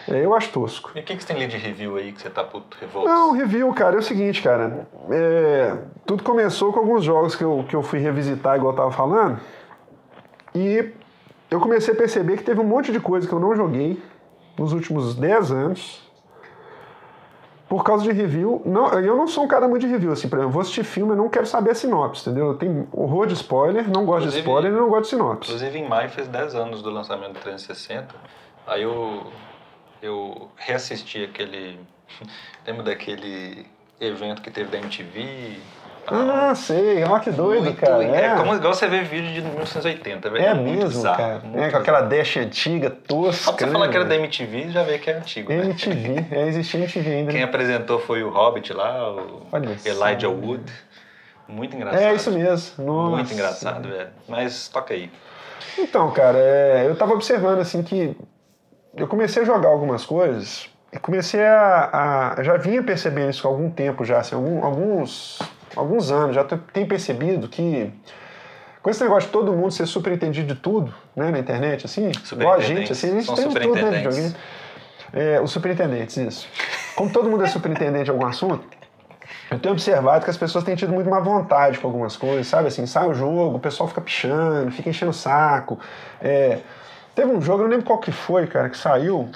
É, eu acho tosco. E o que, que você tem lido de review aí que você tá puto revolto? Não, review, cara, é o seguinte, cara. é, tudo começou com alguns jogos que eu, que eu fui revisitar, igual eu tava falando. E eu comecei a perceber que teve um monte de coisa que eu não joguei nos últimos 10 anos. Por causa de review. Não, eu não sou um cara muito de review, assim, por exemplo, eu vou assistir filme e não quero saber a sinopse, entendeu? Eu tenho horror de spoiler, não gosto de Inclusive- spoiler e não gosto de sinopse. Inclusive em maio fez 10 anos do lançamento do 360. Aí eu, eu reassisti aquele. Lembra daquele evento que teve da MTV? Ah, sei, ó que doido, Muito- cara. É, como igual você vê vídeo de 1980, velho. É muito mesmo, bizarro, cara. muito É, com aquela dash antiga, tosca. Só você né, falar que era da velho? MTV, já vê que é antigo. né? MTV, é, existia MTV ainda. Quem né? apresentou foi o Hobbit lá, o Olha. Elijah Wood. Muito engraçado. É isso mesmo. Nossa. Muito engraçado, velho. Mas toca aí. Então, cara, é, eu tava observando assim que eu comecei a jogar algumas coisas e comecei a, a- já vinha percebendo isso há algum tempo já, assim, algum- alguns alguns anos já tenho percebido que com esse negócio de todo mundo ser super entendido de tudo, né, na internet, assim, igual a gente, assim, a gente São tem de tudo, né, videogame. É, os superintendentes, isso. Como todo mundo é superintendente de algum assunto, eu tenho observado que as pessoas têm tido muito má vontade com algumas coisas, sabe? Assim, sai o jogo, o pessoal fica pichando, fica enchendo o saco. É, teve um jogo, eu não lembro qual que foi, cara, que saiu,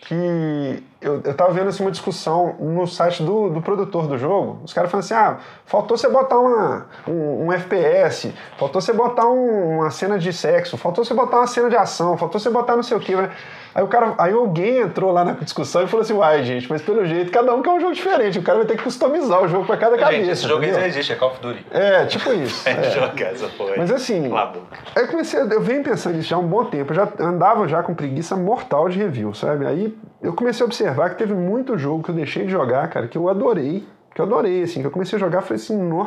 que eu, eu tava vendo assim, uma discussão no site do, do produtor do jogo. Os caras falando assim: ah, faltou você botar uma, um, um FPS, faltou você botar um- uma cena de sexo, faltou você botar uma cena de ação, faltou você botar não sei o que. Aí o cara, aí alguém entrou lá na discussão e falou assim: uai, gente, mas pelo jeito cada um quer um jogo diferente, o cara vai ter que customizar o jogo pra cada cabeça. Gente, esse jogo aí entendeu? já existe, é Call of Duty. É, tipo isso. É, é. jogar essa porra. Mas assim, eu comecei, eu venho pensando nisso já há um bom tempo, eu já andava já com preguiça mortal de review, sabe? Aí eu comecei a observar que teve muito jogo que eu deixei de jogar, cara, que eu adorei, que eu adorei, assim, que eu comecei a jogar, falei assim, nó.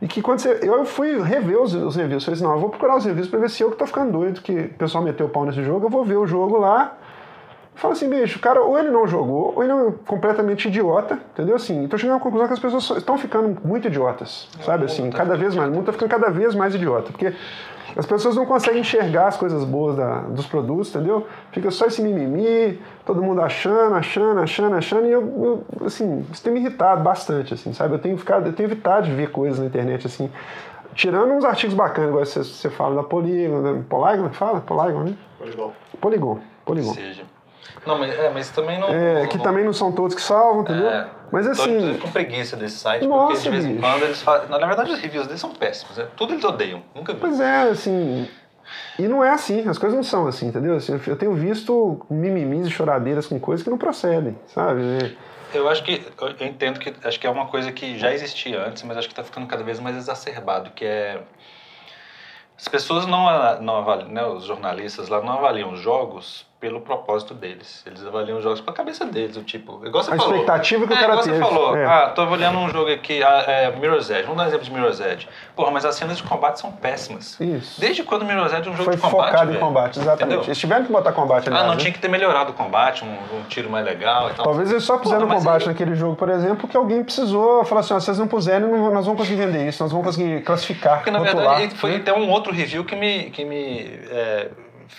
E que quando você. Eu fui rever os, os reviews, falei assim, não, eu vou procurar os reviews pra ver se eu que tô ficando doido, que o pessoal meteu o pau nesse jogo, eu vou ver o jogo lá Fala assim, bicho, o cara ou ele não jogou, ou ele é completamente idiota, entendeu? Assim, então chegando à conclusão que as pessoas estão ficando muito idiotas, sabe? Assim, cada vez mais, o mundo está ficando cada vez mais idiota, porque as pessoas não conseguem enxergar as coisas boas da, dos produtos, entendeu? Fica só esse mimimi, todo mundo achando, achando, achando, achando, e eu, eu assim, isso tem me irritado bastante, assim, sabe? Eu tenho ficado, eu tenho evitado de ver coisas na internet, assim, tirando uns artigos bacanas, igual você, você fala da Polygon, da Polygon, fala? Polygon, né? Polygon. Polygon, Polygon. Seja. Não, mas, é, mas também não. É, não, que não- também não são todos que salvam, entendeu? É, Mas assim, inclusive, com preguiça desse site, Nossa, porque de vez em quando eles fazem. Na verdade, os reviews deles são péssimos. né? Tudo eles odeiam. Nunca vi. Pois é, assim. E não é assim, as coisas não são assim, entendeu? Assim, eu tenho visto mimimis e choradeiras com coisas que não procedem, sabe? É, Eu acho que. Eu entendo que. Acho que é uma coisa que já existia antes, mas acho que está ficando cada vez mais exacerbado, que é. As pessoas não, a- não avaliam, né, os jornalistas lá não avaliam os jogos pelo propósito deles. Eles avaliam os jogos pela cabeça deles, o tipo, igual você A falou. expectativa que o é, cara igual teve, você falou, é. ah, tô avaliando um jogo aqui, ah, é, Mirror's Edge, vamos dar um exemplo de Mirror's Edge. Porra, mas as cenas de combate são péssimas. Isso. Desde quando Mirror's Edge é um jogo Foi de combate, focado em velho? combate, exatamente. Entendeu? Eles tiveram que botar combate ali. Ah, não tinha que ter melhorado o combate, um, um tiro mais legal e tal. Talvez eles só puseram combate aí- naquele jogo, por exemplo, que alguém precisou falar assim: ó, vocês não puserem, nós vamos conseguir vender isso, nós vamos conseguir classificar, Porque na rotular. verdade foi até um outro review que me, que me é,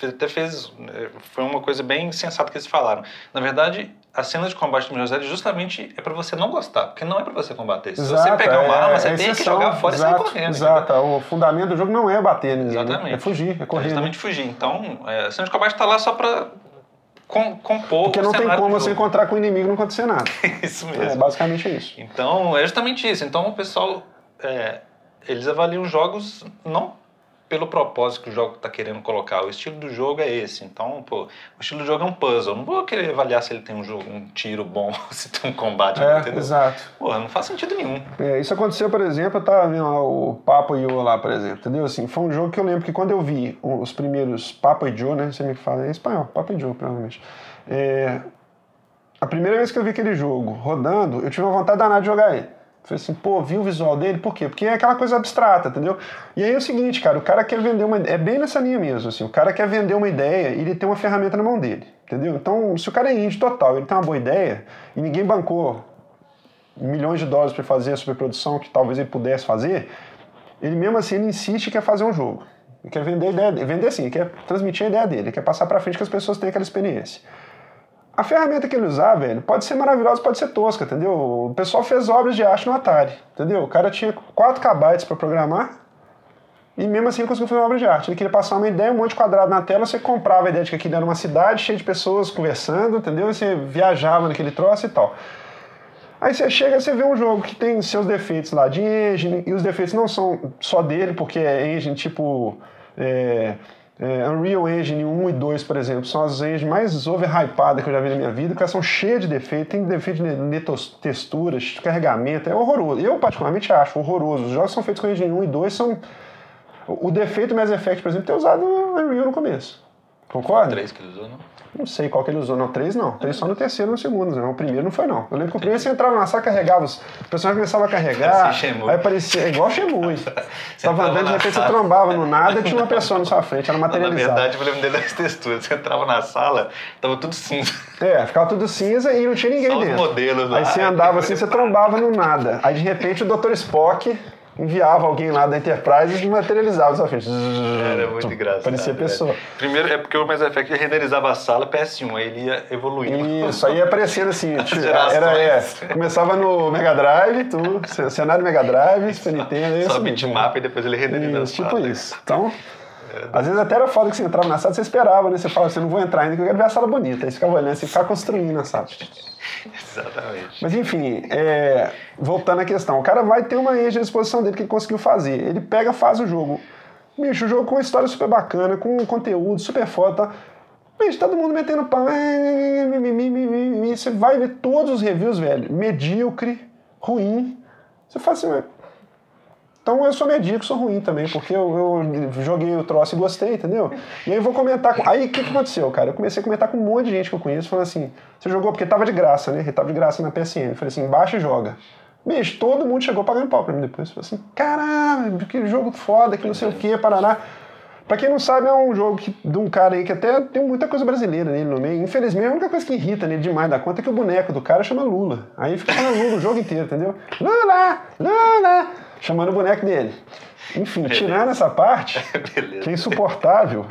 até fez. é, Foi uma coisa bem sensata que eles falaram. Na verdade, a cena de combate do Edge justamente é pra você não gostar, porque não é pra você combater. Se você pegar uma é- arma, você é tem que jogar fora exato, e sair correndo. Exato, o fundamento do jogo não é bater ninguém, né? Exatamente. é fugir, é É correr. né? justamente fugir. Então, é, a cena de combate tá lá só pra com, compor Porque não tem como você encontrar com o inimigo e não acontecer nada. Isso É mesmo. basicamente isso. Então, é justamente isso. Então, o pessoal, é, eles avaliam os jogos não pelo propósito que o jogo está querendo colocar. O estilo do jogo é esse. Então, pô, o estilo do jogo é um puzzle. Não vou querer avaliar se ele tem um, jogo, um tiro bom, se tem um combate, É, entendeu? exato. Pô, não faz sentido nenhum. É, isso aconteceu, por exemplo, eu tava vendo lá o Papa e Yo lá, por exemplo, entendeu? Assim, foi um jogo que eu lembro que quando eu vi os primeiros Papa e Joe, né? Você me fala é em espanhol, Papa e Joe, provavelmente. É, a primeira vez que eu vi aquele jogo rodando, eu tive uma vontade danada de jogar ele. Falei assim, pô, vi o visual dele, por quê? Porque é aquela coisa abstrata, entendeu? E aí é o seguinte, cara, o cara quer vender uma É bem nessa linha mesmo, assim, o cara quer vender uma ideia e ele tem uma ferramenta na mão dele, entendeu? Então, se o cara é indie total, ele tem uma boa ideia e ninguém bancou milhões de dólares para fazer a superprodução que talvez ele pudesse fazer, ele mesmo assim ele insiste e quer fazer um jogo. Ele quer vender a ideia vender assim, quer transmitir a ideia dele, ele quer passar para frente que as pessoas tenham aquela experiência. A ferramenta que ele usar, velho, pode ser maravilhosa, pode ser tosca, entendeu? O pessoal fez obras de arte no Atari, entendeu? O cara tinha 4 KB para programar e mesmo assim conseguiu fazer uma obra de arte. Ele queria passar uma ideia, um monte de quadrado na tela, você comprava a ideia de que aquilo era uma cidade cheia de pessoas conversando, entendeu? E você viajava naquele troço e tal. Aí você chega, você vê um jogo que tem seus defeitos lá de engine, e os defeitos não são só dele, porque é engine tipo é, é, Unreal Engine 1 e 2, por exemplo, são as engines mais overhypadas que eu já vi na minha vida, que elas são cheias de defeitos, tem defeito de netos- texturas, de carregamento, é horroroso. Eu particularmente acho horroroso. Os jogos são feitos com engine 1 e 2 são... O defeito Mass Effect, por exemplo, ter usado Unreal no começo. Concorda? Três que ele usou, não? Não sei qual que ele usou. Não, três não. Três só no terceiro e no segundo. Não. O primeiro não foi, não. Eu lembro que o primeiro você entrava na sala, carregava, os o personagem começava a carregar. Aí aparecia, é igual Shenmue. Você tava entrava andando, de repente você sala. trombava no nada e tinha uma pessoa na sua frente. Era Não, na materializado. verdade, eu lembro dele das texturas. Você entrava na sala, tava tudo cinza. É, ficava tudo cinza e não tinha ninguém Só os dentro. modelos lá. Aí você andava assim, você trombava no nada. Aí de repente o Dr. Spock enviava alguém lá da Enterprise e materializava sua frente. Era muito engraçado. Parecia pessoa. Primeiro é porque o Mass Effect renderizava a sala PS1, aí ele ia evoluindo. Isso, aí ia aparecendo assim, tipo, era, é, começava no Mega Drive, tudo, cenário Mega Drive, Super Nintendo, Só bitmap e depois ele renderizava Isso, tipo isso. Então, às vezes até era foda que você entrava na sala, você esperava, né? Você falava assim, não vou entrar ainda, que eu quero ver a sala bonita. Aí você ficava olhando, você ficava construindo a sala. Exatamente. Mas enfim, é, voltando à questão, o cara vai ter uma engine à disposição dele que ele conseguiu fazer. Ele pega, faz o jogo. Bicho, o jogo com uma história super bacana, com um conteúdo super foda. tá? Bicho, todo mundo metendo pau. Você vai ver todos os reviews, velho. Medíocre, ruim. Você fala assim, então eu sou medíocre, sou ruim também, porque eu, eu joguei o troço e gostei, entendeu? E aí vou comentar com. Aí o que, que aconteceu, cara? Eu comecei a comentar com um monte de gente que eu conheço, falando assim: você jogou porque tava de graça, né? Ele tava de graça na PSN. Eu falei assim: baixa e joga. Bicho, todo mundo chegou pagando pau pra mim depois. Falei assim: caralho, que jogo foda, que não sei o que, parará. Pra quem não sabe, é um jogo que, de um cara aí que até tem muita coisa brasileira nele no meio. Infelizmente, a única coisa que irrita nele demais da conta é que o boneco do cara chama Lula. Aí fica falando Lula o jogo inteiro, entendeu? Lula! Lula! Chamando o boneco dele. Enfim, Beleza. tirando essa parte, Beleza. que é insuportável.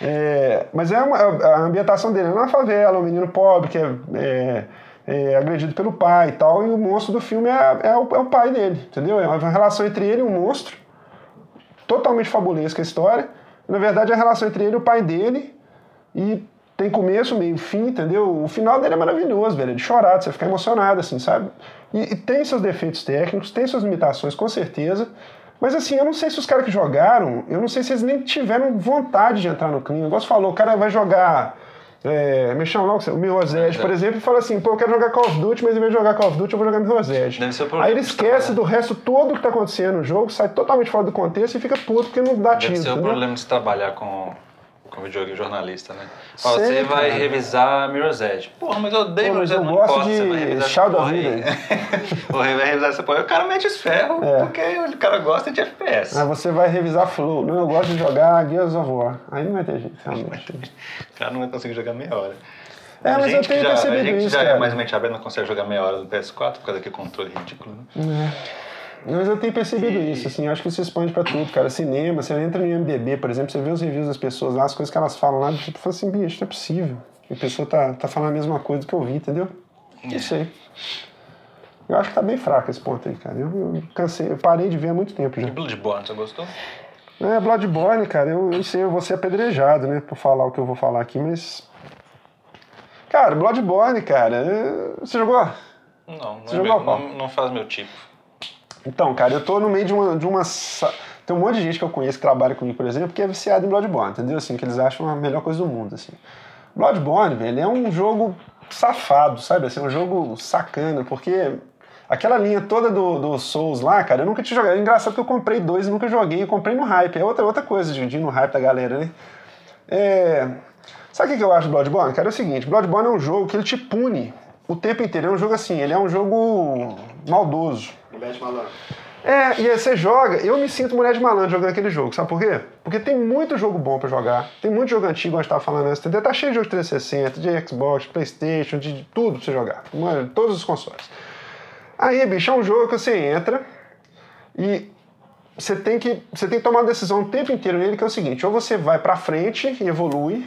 é, mas é uma- a ambientação dele é numa favela, um menino pobre que é, é- é agredido pelo pai e tal, e o monstro do filme é, é o, é o pai dele, entendeu? É uma relação entre ele e um monstro, totalmente fabulesca a história. Na verdade, é a relação entre ele e o pai dele, e tem começo, meio, fim, entendeu? O final dele é maravilhoso, velho, é de chorar, de você ficar emocionado, assim, sabe? E, e tem seus defeitos técnicos, tem suas limitações, com certeza. Mas assim, eu não sei se os caras que jogaram, eu não sei se eles nem tiveram vontade de entrar no clima. Igual você falou, o cara vai jogar. É, me chama lá, o Mirror's por exemplo, e fala assim, pô, eu quero jogar Call of Duty, mas em vez de jogar Call of Duty, eu vou jogar Mirror's Edge. O Aí ele esquece do resto todo que tá acontecendo no jogo, sai totalmente fora do contexto e fica puto porque não dá Deve tiro. ser o entendeu? problema de se trabalhar com, com videogame jornalista, né? Fala, Sei, você vai cara. revisar Mirror's Edge. Porra, mas eu odeio Pô, mas Mirror's Edge, eu gosto importa, de você vai revisar Shadow of. Vou vai revisar essa porra. O cara mete os ferros, É. porque o cara gosta de FPS. Aí você vai revisar Flow. Não, eu gosto de jogar Gears of War. Aí não vai ter jeito, realmente. O cara não vai conseguir jogar meia hora. É, mas eu tenho já, percebido A gente isso, já é cara. mais mente aberta, não consegue jogar meia hora no PS4 por causa daquele controle ridículo, né? Mas eu tenho percebido isso, assim, acho que isso expande pra tudo, cara. Cinema, você entra no IMDB, por exemplo, você vê os reviews das pessoas lá, as coisas que elas falam lá, tipo, fala assim, bicho, não é possível. A pessoa tá, tá falando a mesma coisa que eu vi, entendeu? Não É. sei. Eu acho que tá bem fraco esse ponto aí, cara. Eu, eu cansei, eu parei de ver há muito tempo já. E Bloodborne, você gostou? É, Bloodborne, cara, eu, eu sei, eu vou ser apedrejado, né, por falar o que eu vou falar aqui, mas. Cara, Bloodborne, cara, é- você jogou? Não, não, é jogou meu- não, não faz meu tipo. Então, cara, eu tô no meio de uma, de uma. Tem um monte de gente que eu conheço que trabalha comigo, por exemplo, que é viciado em Bloodborne, entendeu? Assim, que eles acham a melhor coisa do mundo, assim. Bloodborne, velho, é um jogo safado, sabe? Assim, é um jogo sacana, porque aquela linha toda do, do Souls lá, cara, eu nunca tinha jogado. É engraçado que eu comprei dois e nunca joguei, eu comprei no hype. É outra, outra coisa de, ir no hype da galera, né? É... Sabe o que eu acho do Bloodborne? Cara, é o seguinte, Bloodborne é um jogo que ele te pune o tempo inteiro. É um jogo assim, ele é um jogo maldoso. Mulher de malandro. É, e aí você joga, eu me sinto mulher de malandro jogando aquele jogo, sabe por quê? Porque tem muito jogo bom pra jogar, tem muito jogo antigo, a gente tava falando antes? Tá cheio de jogo de 360, de Xbox, Playstation, de, de tudo pra você jogar, mano, todos os consoles. Aí, bicho, é um jogo que você entra e você tem que, você tem que tomar uma decisão o tempo inteiro nele, que é o seguinte, ou você vai pra frente e evolui,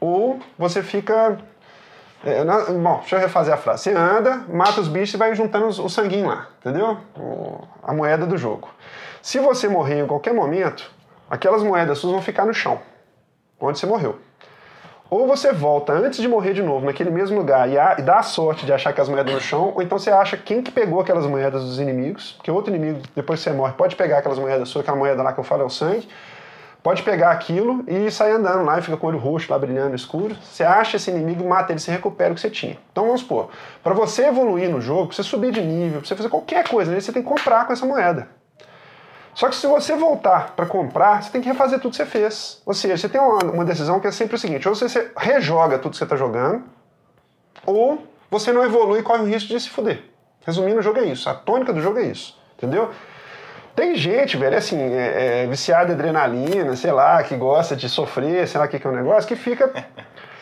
ou você fica bom, deixa eu refazer a frase. Você anda, mata os bichos e vai juntando o sanguinho lá, entendeu? A moeda do jogo. Se você morrer em qualquer momento, aquelas moedas suas vão ficar no chão, onde você morreu. Ou você volta antes de morrer de novo naquele mesmo lugar e, dá a sorte de achar aquelas moedas no chão, ou então você acha quem que pegou aquelas moedas dos inimigos, porque outro inimigo, depois que você morre, pode pegar aquelas moedas suas, aquela moeda lá que eu falo é o sangue, pode pegar aquilo e sair andando lá e fica com o olho roxo lá brilhando escuro. Você acha esse inimigo, mata ele, você recupera o que você tinha. Então vamos supor, para você evoluir no jogo, pra você subir de nível, pra você fazer qualquer coisa nele, você tem que comprar com essa moeda. Só que se você voltar para comprar, você tem que refazer tudo que você fez. Ou seja, você tem uma, uma decisão que é sempre o seguinte: ou você, você rejoga tudo que você está jogando, ou você não evolui e corre o risco de se fuder. Resumindo, o jogo é isso. A tônica do jogo é isso. Entendeu? Tem gente, velho, assim, é, é, viciada em adrenalina, sei lá, que gosta de sofrer, sei lá o que, que é o negócio, que fica,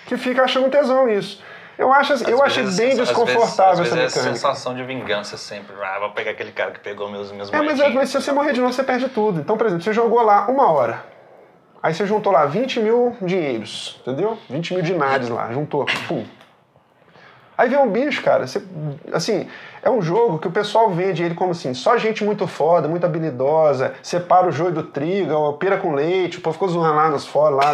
que fica achando tesão isso. Eu, acho, assim, eu Às achei vezes- bem às desconfortável vezes, essa vezes é a mecânica. sensação de vingança sempre. Ah, vou pegar aquele cara que pegou meus, meus É, mas, é, mas se você morrer de novo, você perde tudo. Então, por exemplo, você jogou lá uma hora. Aí você juntou lá 20 mil dinheiros, entendeu? 20 mil dinares lá, juntou. Pum. Aí vem um bicho, cara. Você, assim, é um jogo que o pessoal vende ele como assim, só gente muito foda, muito habilidosa, separa o joio do trigo, pera com leite, o povo ficou zoando lá nos fóruns lá.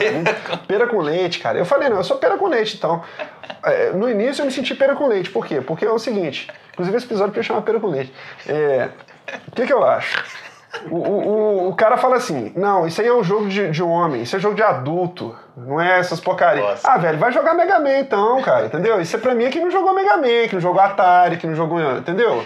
pera com leite, cara. Eu falei, não, eu sou pera com leite, então. É, no início eu me senti pera com leite. Por quê? Porque é o seguinte, inclusive esse episódio podia chamar pera com leite. É, o que, que eu acho? O, o, o- cara fala assim: não, isso aí é um jogo de, de homem, isso é jogo de adulto, não é essas porcarias. Nossa. Ah, velho, vai jogar Mega Man então, cara, entendeu? Isso é pra mim é que não jogou Mega Man, que não jogou Atari, que não jogou. Entendeu?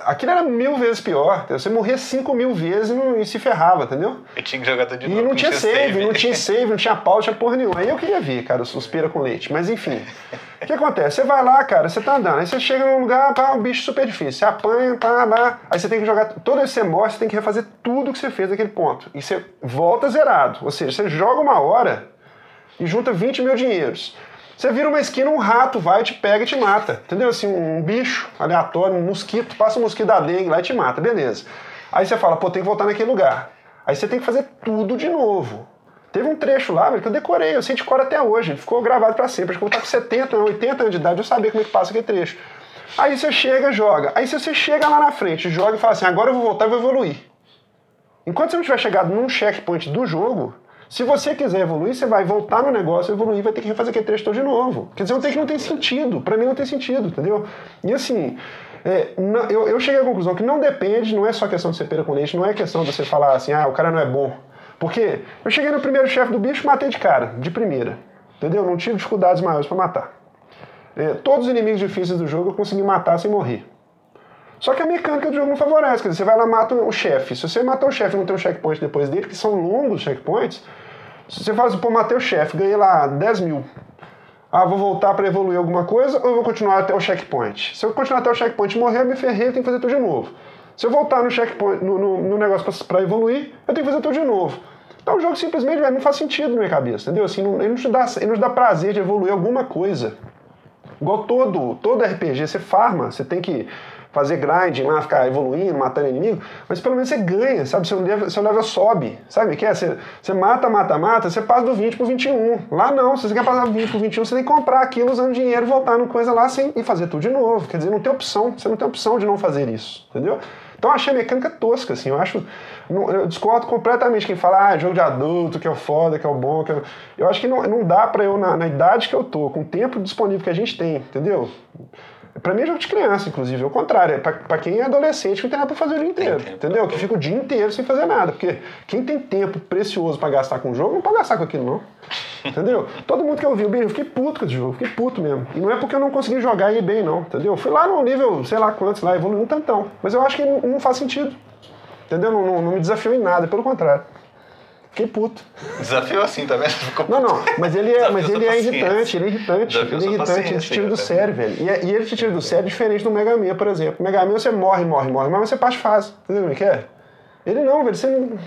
Aquilo era mil vezes pior. Você morria cinco mil vezes e, não, e se ferrava, entendeu? Eu tinha que jogar tudo de E novo. não tinha save, não tinha save, não tinha pau, não tinha porra nenhuma. Aí eu queria ver, cara, suspira com leite. Mas enfim. O que acontece? Você vai lá, cara, você tá andando, aí você chega num lugar, pá, um bicho super difícil. Você apanha, pá, pá. Aí você tem que jogar. Toda vez que você morre, você tem que refazer tudo que você fez naquele ponto. E você volta zerado. Ou seja, você joga uma hora e junta 20 mil dinheiros. Você vira uma esquina, um rato vai, te pega e te mata. Entendeu? Assim, um bicho aleatório, um mosquito, passa um mosquito da dengue lá e te mata, beleza. Aí você fala, pô, tem que voltar naquele lugar. Aí você tem que fazer tudo de novo. Teve um trecho lá, velho, que eu decorei, eu sei de cor até hoje, ficou gravado pra sempre. Acho que eu vou com 70, 80 anos de idade, eu sabia como é que passa aquele trecho. Aí você chega, joga. Aí se você chega lá na frente, joga e fala assim, agora eu vou voltar e vou evoluir. Enquanto você não tiver chegado num checkpoint do jogo, se você quiser evoluir, você vai voltar no negócio, evoluir, vai ter que refazer aquele todo de novo. Quer dizer, um trecho que não tem sentido. Pra mim não tem sentido, entendeu? E assim, é, não- eu, eu cheguei à conclusão que não depende, não é só questão de ser pera com leite, não é questão de você falar assim, ah, o cara não é bom. Porque eu cheguei no primeiro chefe do bicho, matei de cara, de primeira. Entendeu? Não tive dificuldades maiores pra matar. É, todos os inimigos difíceis do jogo eu consegui matar sem morrer. Só que a mecânica do jogo não favorece. Quer dizer, você vai lá mata o chefe. Se você matar o chefe e não tem um checkpoint depois dele, que são longos checkpoints, se você fala assim, pô, matei o chefe, ganhei lá 10 mil. Ah, vou voltar para evoluir alguma coisa ou eu vou continuar até o checkpoint? Se eu continuar até o checkpoint e morrer, eu me ferrei, eu tenho que fazer tudo de novo. Se eu voltar no checkpoint, no, no, no negócio para evoluir, eu tenho que fazer tudo de novo. Então o jogo simplesmente velho, não faz sentido na minha cabeça, entendeu? Assim, não- ele, não te dá, ele não te dá prazer de evoluir alguma coisa. Igual todo, todo RPG, você farma, você tem que fazer grinding lá, ficar evoluindo, matando inimigo, mas pelo menos você ganha, sabe? Seu level, seu level sobe, sabe que é? Você, você mata, mata, mata, você passa do 20 pro 21. Lá não, se você quer passar do 20 pro 21, você tem que comprar aquilo usando dinheiro, voltar no coisa lá sem, e fazer tudo de novo. Quer dizer, não tem opção, você não tem opção de não fazer isso, entendeu? Então eu achei a mecânica tosca, assim, eu acho. Eu discordo completamente quem fala, ah, jogo de adulto, que é o foda, que é o bom, que é. Eu acho que não, não dá pra eu, na, na idade que eu tô, com o tempo disponível que a gente tem, entendeu? Pra mim é jogo de criança, inclusive, é o contrário, é pra, pra quem é adolescente que não tem nada pra fazer o dia inteiro, entendeu? Que fica o dia inteiro sem fazer nada, porque quem tem tempo precioso pra gastar com o jogo, não pode gastar com aquilo, não. Entendeu? Todo mundo que eu vi o bicho, eu fiquei puto com esse jogo, fiquei puto mesmo. E não é porque eu não consegui jogar e ir bem, não, entendeu? Fui lá no nível, sei lá quantos, lá, evoluí um tantão. Mas eu acho que não, não faz sentido. Entendeu? Não, não, não me desafiou em nada, pelo contrário. Fiquei puto. Desafio assim, tá vendo? Ficou Não, não, mas ele é, mas ele é irritante, ele é irritante, Desafiou ele é irritante, ele te tira do sério, velho. E, e ele te tira do sério diferente do Mega Man, por exemplo. Mega Man você morre, morre, morre, mas você passa fase. Entendeu como é que é? Ele não, velho, você não.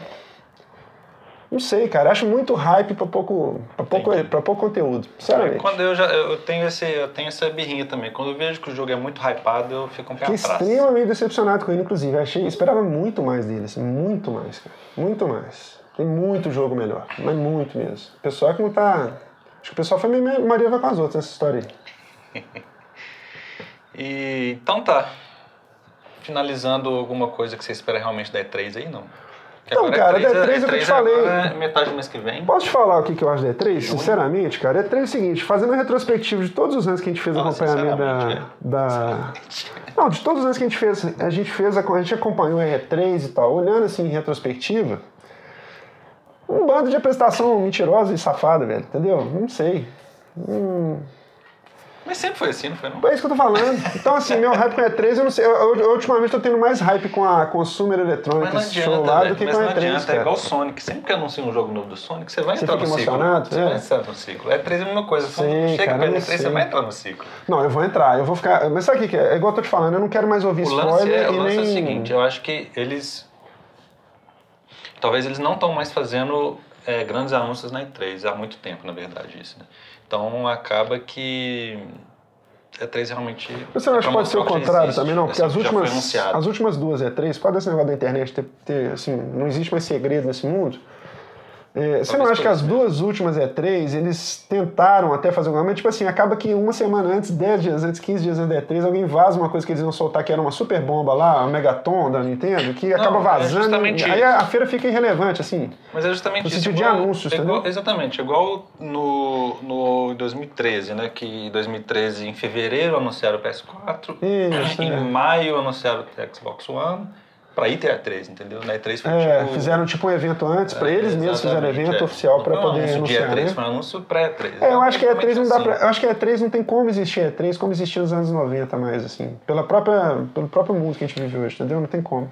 Não sei, cara. Acho muito hype pra pouco, pra pouco, pra pouco conteúdo. Sinceramente. Quando eu já eu tenho esse eu tenho essa birrinha também. Quando eu vejo que o jogo é muito hypado, eu fico um pé Fiquei atrás. extremamente decepcionado com ele, inclusive. Achei, esperava muito mais dele, assim, muito mais, cara. Muito mais. Tem muito jogo melhor, mas muito mesmo. O pessoal que não tá. Acho que o pessoal foi meio Maria vai com as outras nessa história aí. E então tá. Finalizando alguma coisa que você espera realmente da E3 aí, não? Agora cara, E3 da E3 é o que eu te falei. é metade do mês que vem. Posso te falar o que que eu acho da E3? Sinceramente, cara, E3 é o seguinte, fazendo a retrospectiva de todos os anos que a gente fez acompanhamento da, da. Não, de todos os anos que a gente fez, a gente fez, a gente acompanhou a E3 e tal, olhando assim em retrospectiva, um bando de apresentação mentirosa e safada, velho, entendeu? Não sei. Mas sempre foi assim, não foi não? É isso que eu tô falando. Então, assim, meu hype com a E3, eu não sei. Eu, eu- eu ultimamente tô tendo mais hype com a Consumer não Electronics Show lá do que com a não E3, adianta, é cara. igual o Sonic. Sempre que anuncia um jogo novo do Sonic, você vai Você entrar no ciclo. emocionado? Você É. vai entrar no ciclo. É E3 é a mesma coisa. Sei, chega cara, perto eu da não E3, você vai entrar no ciclo. Não, eu vou entrar, eu vou ficar. Mas sabe o que, é? É igual eu tô te falando, eu não quero mais ouvir O lance, spoiler é, o e lance nem. é o seguinte, eu acho que eles... Talvez eles não estão mais fazendo é, grandes anúncios na E3, há muito tempo, na verdade, isso, né? Então acaba que... E3 realmente... Você não é acha que pra pode ser o contrário também, não? É Porque as já foi últimas, as últimas duas E3, pode esse negócio da internet ter, ter, assim, não existe mais segredo nesse mundo. É, você não acha que as duas últimas E3, eles tentaram até fazer alguma coisa, mas tipo assim, acaba que uma semana antes, 10 dias antes, 15 dias antes da E3, alguém vaza uma coisa que eles iam soltar que era uma super bomba lá, a Megaton da Nintendo, que acaba é vazando. justamente aí isso. a, a feira fica irrelevante, assim. Mas é justamente No isso. sentido de igual- anúncios, é igual- entendeu? Exatamente, igual no, no 2013, né? Que em 2013, em fevereiro, anunciaram o PS4, Isso, em é. maio anunciaram o Xbox One, pra ir ter a E3, entendeu? Na E3 foi É, tipo... fizeram tipo um evento antes, pra É, eles mesmos fizeram evento é. oficial um poder anúncio de anunciar, E3, né? foi um anúncio pré-E3. É, eu acho que a E3 não dá assim. pra, eu acho que a E3 não tem como existir a E3 como existia nos anos 90 mais, assim. Pela própria, pelo próprio mundo que a gente vive hoje, entendeu? Não tem como.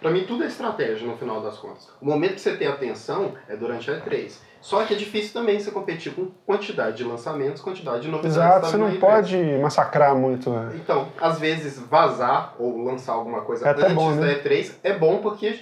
Pra mim, tudo é estratégia no final das contas. O momento que você tem atenção é durante a E3. Só que é difícil também você competir com quantidade de lançamentos, quantidade de novidades. Exato, você não E3. pode massacrar muito. né? Então, às vezes, vazar ou lançar alguma coisa É antes bom, né? da E3 é bom porque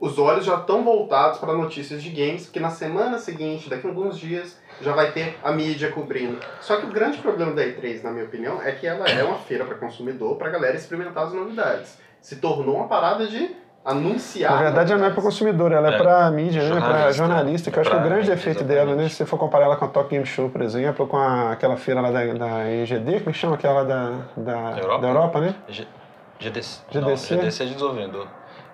os olhos já estão voltados para notícias de games, que na semana seguinte, daqui a alguns dias, já vai ter a mídia cobrindo. Só que o grande problema da E3, na minha opinião, é que ela é uma feira para consumidor, para galera experimentar as novidades. Se tornou uma parada de anunciar. Na verdade, ela não é para novidades. consumidor, ela é, É. para mídia, né? para Jornalista. jornalista, que eu acho que o grande defeito dela, né? Se você for comparar ela com a Tokyo Game Show, por exemplo, ou com a, aquela feira lá da, da EGD, como é que chama aquela da, da, Europa? da Europa, né? G- GDC. GDC? Não, GDC é de desenvolvedor.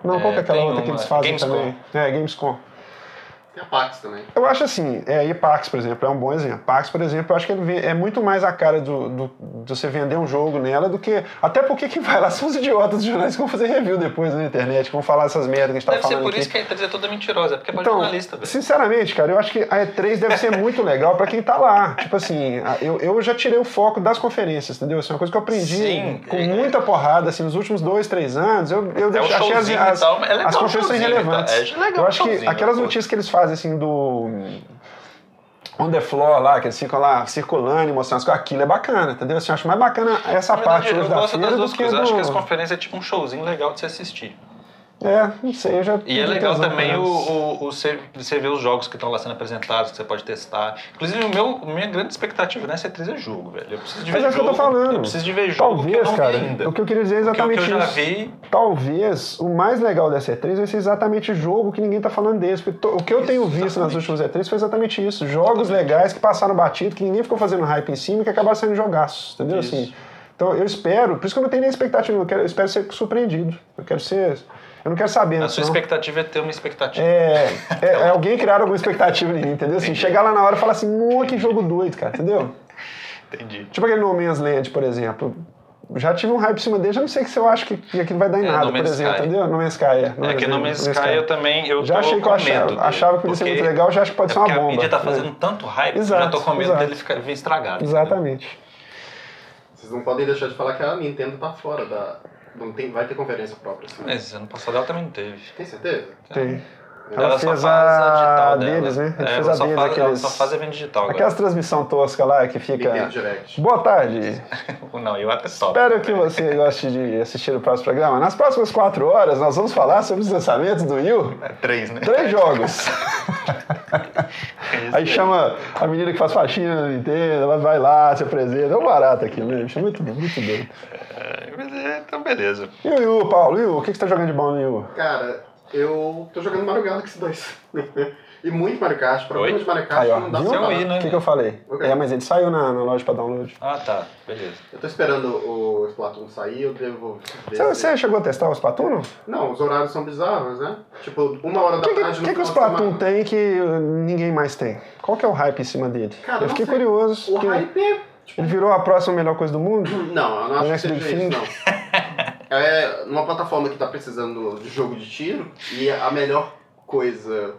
Não, qual que é É, aquela outra que uma- eles fazem Gamescom. também? É, Gamescom. Tem a Pax também. Eu acho assim, é, e Pax, por exemplo, é um bom exemplo. Pax, por exemplo, eu acho que ele vem- é muito mais a cara do, do, de você vender um jogo nela do que. Até porque quem vai lá são os idiotas dos jornais que vão fazer review depois na internet, que vão falar essas merdas que a gente tá Deve ser falando por aqui. isso que a E3 é toda mentirosa, é porque é pra Então, jornalista, velho. sinceramente, cara, eu acho que a E3 deve ser muito legal pra quem tá lá. Tipo assim, eu, eu já tirei o foco das conferências, entendeu? Isso é uma coisa que eu aprendi Sim, com é- muita porrada, assim, nos últimos dois, três anos. Eu, eu É deixei- achei as, as, tal, é legal as conferências showzinho, irrelevantes. tá? É legal eu acho que aquelas notícias que eles fazem, assim, do on the floor lá, que eles ficam lá circulando e mostrando as coisas, aquilo é bacana, entendeu? Assim, eu acho mais bacana essa Na parte verdade, hoje eu da gosto feira das do duas coisas. Eu acho que as do... conferências é tipo um showzinho legal de se assistir. É, não sei, eu já... E é legal também o, o, o você, ver os jogos que estão lá sendo apresentados, que você pode testar. Inclusive, o meu, a minha grande expectativa nessa E3 é jogo, velho. Eu preciso de ver Mas é o que eu tô falando. Eu preciso de ver jogo Talvez, que eu não cara, ainda. o que eu queria dizer é Porque o que exatamente eu já vi, Talvez o mais legal dessa E3 vai ser exatamente jogo que ninguém tá falando desse. Porque to- o que eu tenho Isso, visto nas exatamente. últimas E3 foi exatamente isso. Jogos legais que passaram batido, que ninguém ficou fazendo hype em cima e que acabaram sendo jogaços, entendeu? Isso. Assim, então eu espero, por isso que eu não tenho nem expectativa, eu, quero, eu espero ser surpreendido. Eu quero ser. Eu não quero saber, a né, sua senão- expectativa é ter uma expectativa. é, é, é alguém criar alguma expectativa em mim, entendeu? Assim, chegar lá na hora e falar assim, "Mua, que jogo doido, cara, entendeu? Entendi. Tipo aquele No Man's Land, por exemplo. Já tive um hype em cima dele, já não sei se eu acho que, que aquilo vai dar em É, nada, No por exemplo, Sky. entendeu? No Man's Sky, é. É que no Man's Sky eu também eu Já tô achei que com eu achava, dele, achava que podia ser muito legal, já acho que pode é ser uma bomba. A mídia tá É. fazendo tanto hype, Exato, eu já tô com medo exato. dele ficar vir estragado. Exatamente. Vocês não podem deixar de falar que a Nintendo tá fora da. Não tem, vai ter conferência própria. Assim. Mas ano passado ela também não teve. Tem certeza? Tem. Ela, Ela só fez faz a digital deles, dela. né? Ele É, fez ela, a só deles, faz, ela aqueles- só faz evento digital agora. Aquelas transmissão tosca lá que fica. Boa tarde. Não, eu até top. Espero que você goste de assistir o próximo programa. Nas próximas quatro horas, nós vamos falar sobre os lançamentos do Wii U. É três, né? Três jogos. Aí chama a menina que faz faxina na Nintendo, ela vai lá, se apresenta. É um barato aquilo, né? É muito, muito doido. É, então beleza. E o Yu, Paulo? Yu, o que que você tá jogando de bom no Yu? Cara, eu tô jogando Mario Galaxy 2. e muito Mario Kart. Problema Oi? de Mario Kart Aí, ó, não dá viu? pra né? O que, que eu falei? Ok. É, mas ele saiu na, na loja pra download. Ah, tá. Beleza. Eu tô esperando o Splatoon sair, eu devo ver. Você, você chegou a testar o Splatoon? não? Não, os horários são bizarros, né? Tipo, uma hora O da que, que, tarde no que, que o final de Splatoon tem que ninguém mais tem? Qual que é o hype em cima dele? Cara, eu fiquei sei. curioso. O porque hype é. Ele virou a próxima melhor coisa do mundo? não, eu não acho Next que Big seja isso, não. É uma plataforma que tá precisando de jogo de tiro e a melhor coisa.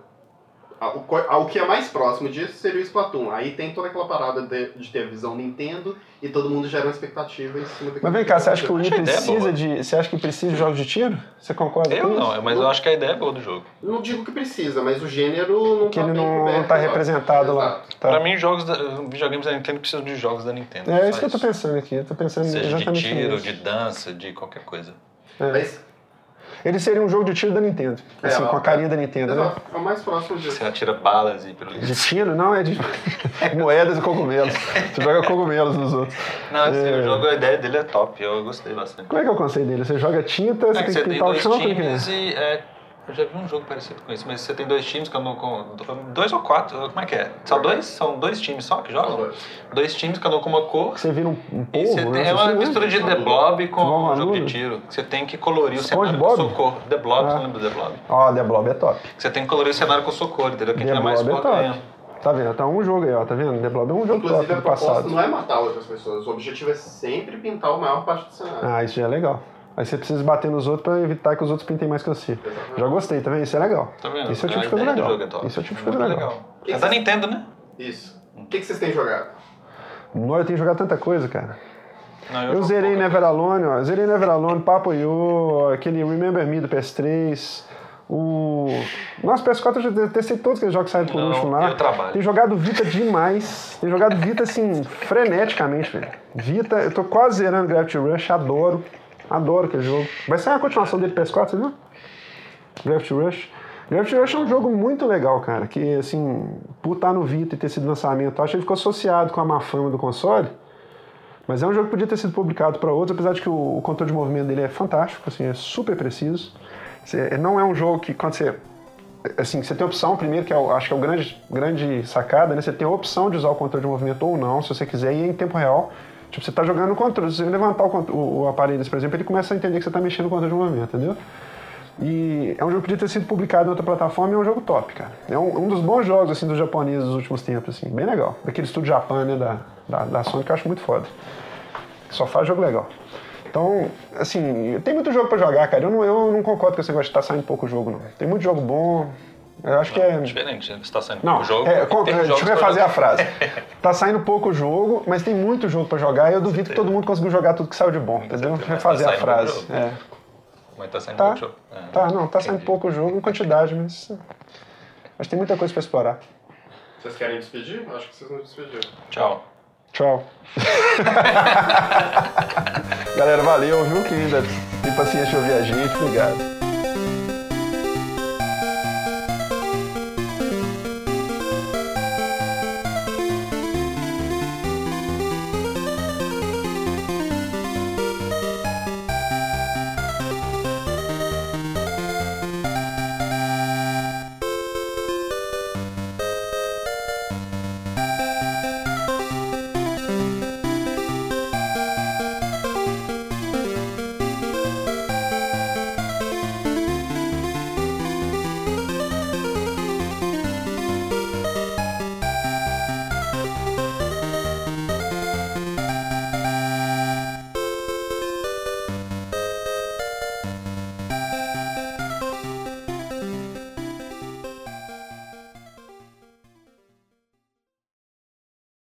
O, que é mais próximo disso seria o Splatoon. Aí tem toda aquela parada de, de ter a visão Nintendo e todo mundo gera uma expectativa em cima daquilo. Mas vem cá, você acha que o Wii ideia precisa de. Você acha que precisa de jogos de tiro? Você concorda Eu com isso? não, mas eu acho que a ideia é boa do jogo. Não digo que precisa, mas o gênero não Que tá ele bem não, coberto, não tá eu representado lá. Exato. Tá. Pra mim, jogos da, videogames da Nintendo precisam de jogos da Nintendo. É isso que eu tô pensando aqui. Eu tô pensando Seja de exatamente tiro, nisso. de dança, de qualquer coisa. É. Mas, Ele seria um jogo de tiro da Nintendo. É, Assim, ó, com a carinha da Nintendo, né? exato, é o mais próximo disso. Você atira balas e pelo De tiro? Não, é de moedas e cogumelos. Você joga cogumelos nos outros. Não, assim, É. o jogo, a ideia dele é top, eu gostei bastante. Como é que é o conceito dele? Você joga tinta, você É que tem você que pintar o chão, é é? times e. É, eu já vi um jogo parecido com isso, mas você tem dois times que andam com. Dois ou quatro? Como é que é? São dois? São dois times só que jogam? Dois. Dois times que andam com uma cor. Você vira um, um E você polvo, tem, né? é uma né? mistura de The Blob com um jogo de tiro. Você tem que colorir o cenário com a sua cor. The Blob, Ah. você lembra do The Blob? Ó, The Blob é top. Você tem que colorir o cenário com a sua cor, entendeu? Quem tiver mais é cor ganha. top. Tá vendo? Tá um jogo aí, ó. Tá vendo? The Blob é um jogo top Inclusive, a do proposta passado. não é matar outras pessoas. O objetivo é sempre pintar a maior parte do cenário. Ah, isso já é legal. Aí você precisa bater nos outros pra evitar que os outros pintem mais que você. Já gostei, tá vendo? Isso é legal. Tá vendo? Isso é o tipo A de coisa legal. é. Isso é o tipo de coisa legal. É da Nintendo, né? Isso. O que, que vocês têm jogado? Nó, eu tenho jogado tanta coisa, cara. Não, Eu, jogo zerei Never Alone, ó. Zerei Never Alone, Papo Yo, aquele Remember Me do PS3. O. Nossa, PS4 eu já testei todos aqueles jogos que saíram por Não, último lá. eu trabalho. Tenho jogado Vita demais. Tenho jogado Vita assim, freneticamente, velho. Vita, eu tô quase zerando Gravity Rush, adoro. Adoro aquele jogo. Vai sair a continuação dele PS4, você viu? Gravity Rush. Gravity Rush é um jogo muito legal, cara. Que, assim, por estar no Vita e ter sido lançamento, acho que ele ficou associado com a má fama do console. Mas é um jogo que podia ter sido publicado para outros, apesar de que o, controle de movimento dele é fantástico, assim, é super preciso. Você- não é um jogo que quando você assim, você tem a opção primeiro que é, acho que é o grande grande sacada, né? Você tem a opção de usar o controle de movimento ou não, se você quiser, e é em tempo real. Tipo, você tá jogando no controle, se você levantar o, o, o aparelho, por exemplo, ele começa a entender que você tá mexendo no controle de movimento, entendeu? E é um jogo que podia ter sido publicado em outra plataforma e é um jogo top, cara. É um, um dos bons jogos, assim, dos japoneses dos últimos tempos, assim. Bem legal. Daquele estúdio Japan, né, da, da, da Sony, que eu acho muito foda. Só faz jogo legal. Então, assim, tem muito jogo pra jogar, cara. Eu não, eu não concordo com esse negócio de estar saindo pouco jogo, não. Tem muito jogo bom. Eu acho que é... Diferente, né? Você tá saindo Não, um jogo. é, com- deixa eu refazer a frase. Tá saindo pouco jogo, mas tem muito jogo pra jogar e eu duvido que todo mundo conseguiu jogar tudo que saiu de bom, entendeu? Refazer tá a pouco frase. É. Mas tá saindo Tá. pouco jogo. É. Tá, não, tá saindo pouco jogo em quantidade, mas. Mas tem muita coisa pra explorar. Vocês querem despedir? Acho que vocês não despediram. Tchau. Tchau. Galera, valeu, viu? Que ainda tem paciência de ouvir a gente. Obrigado.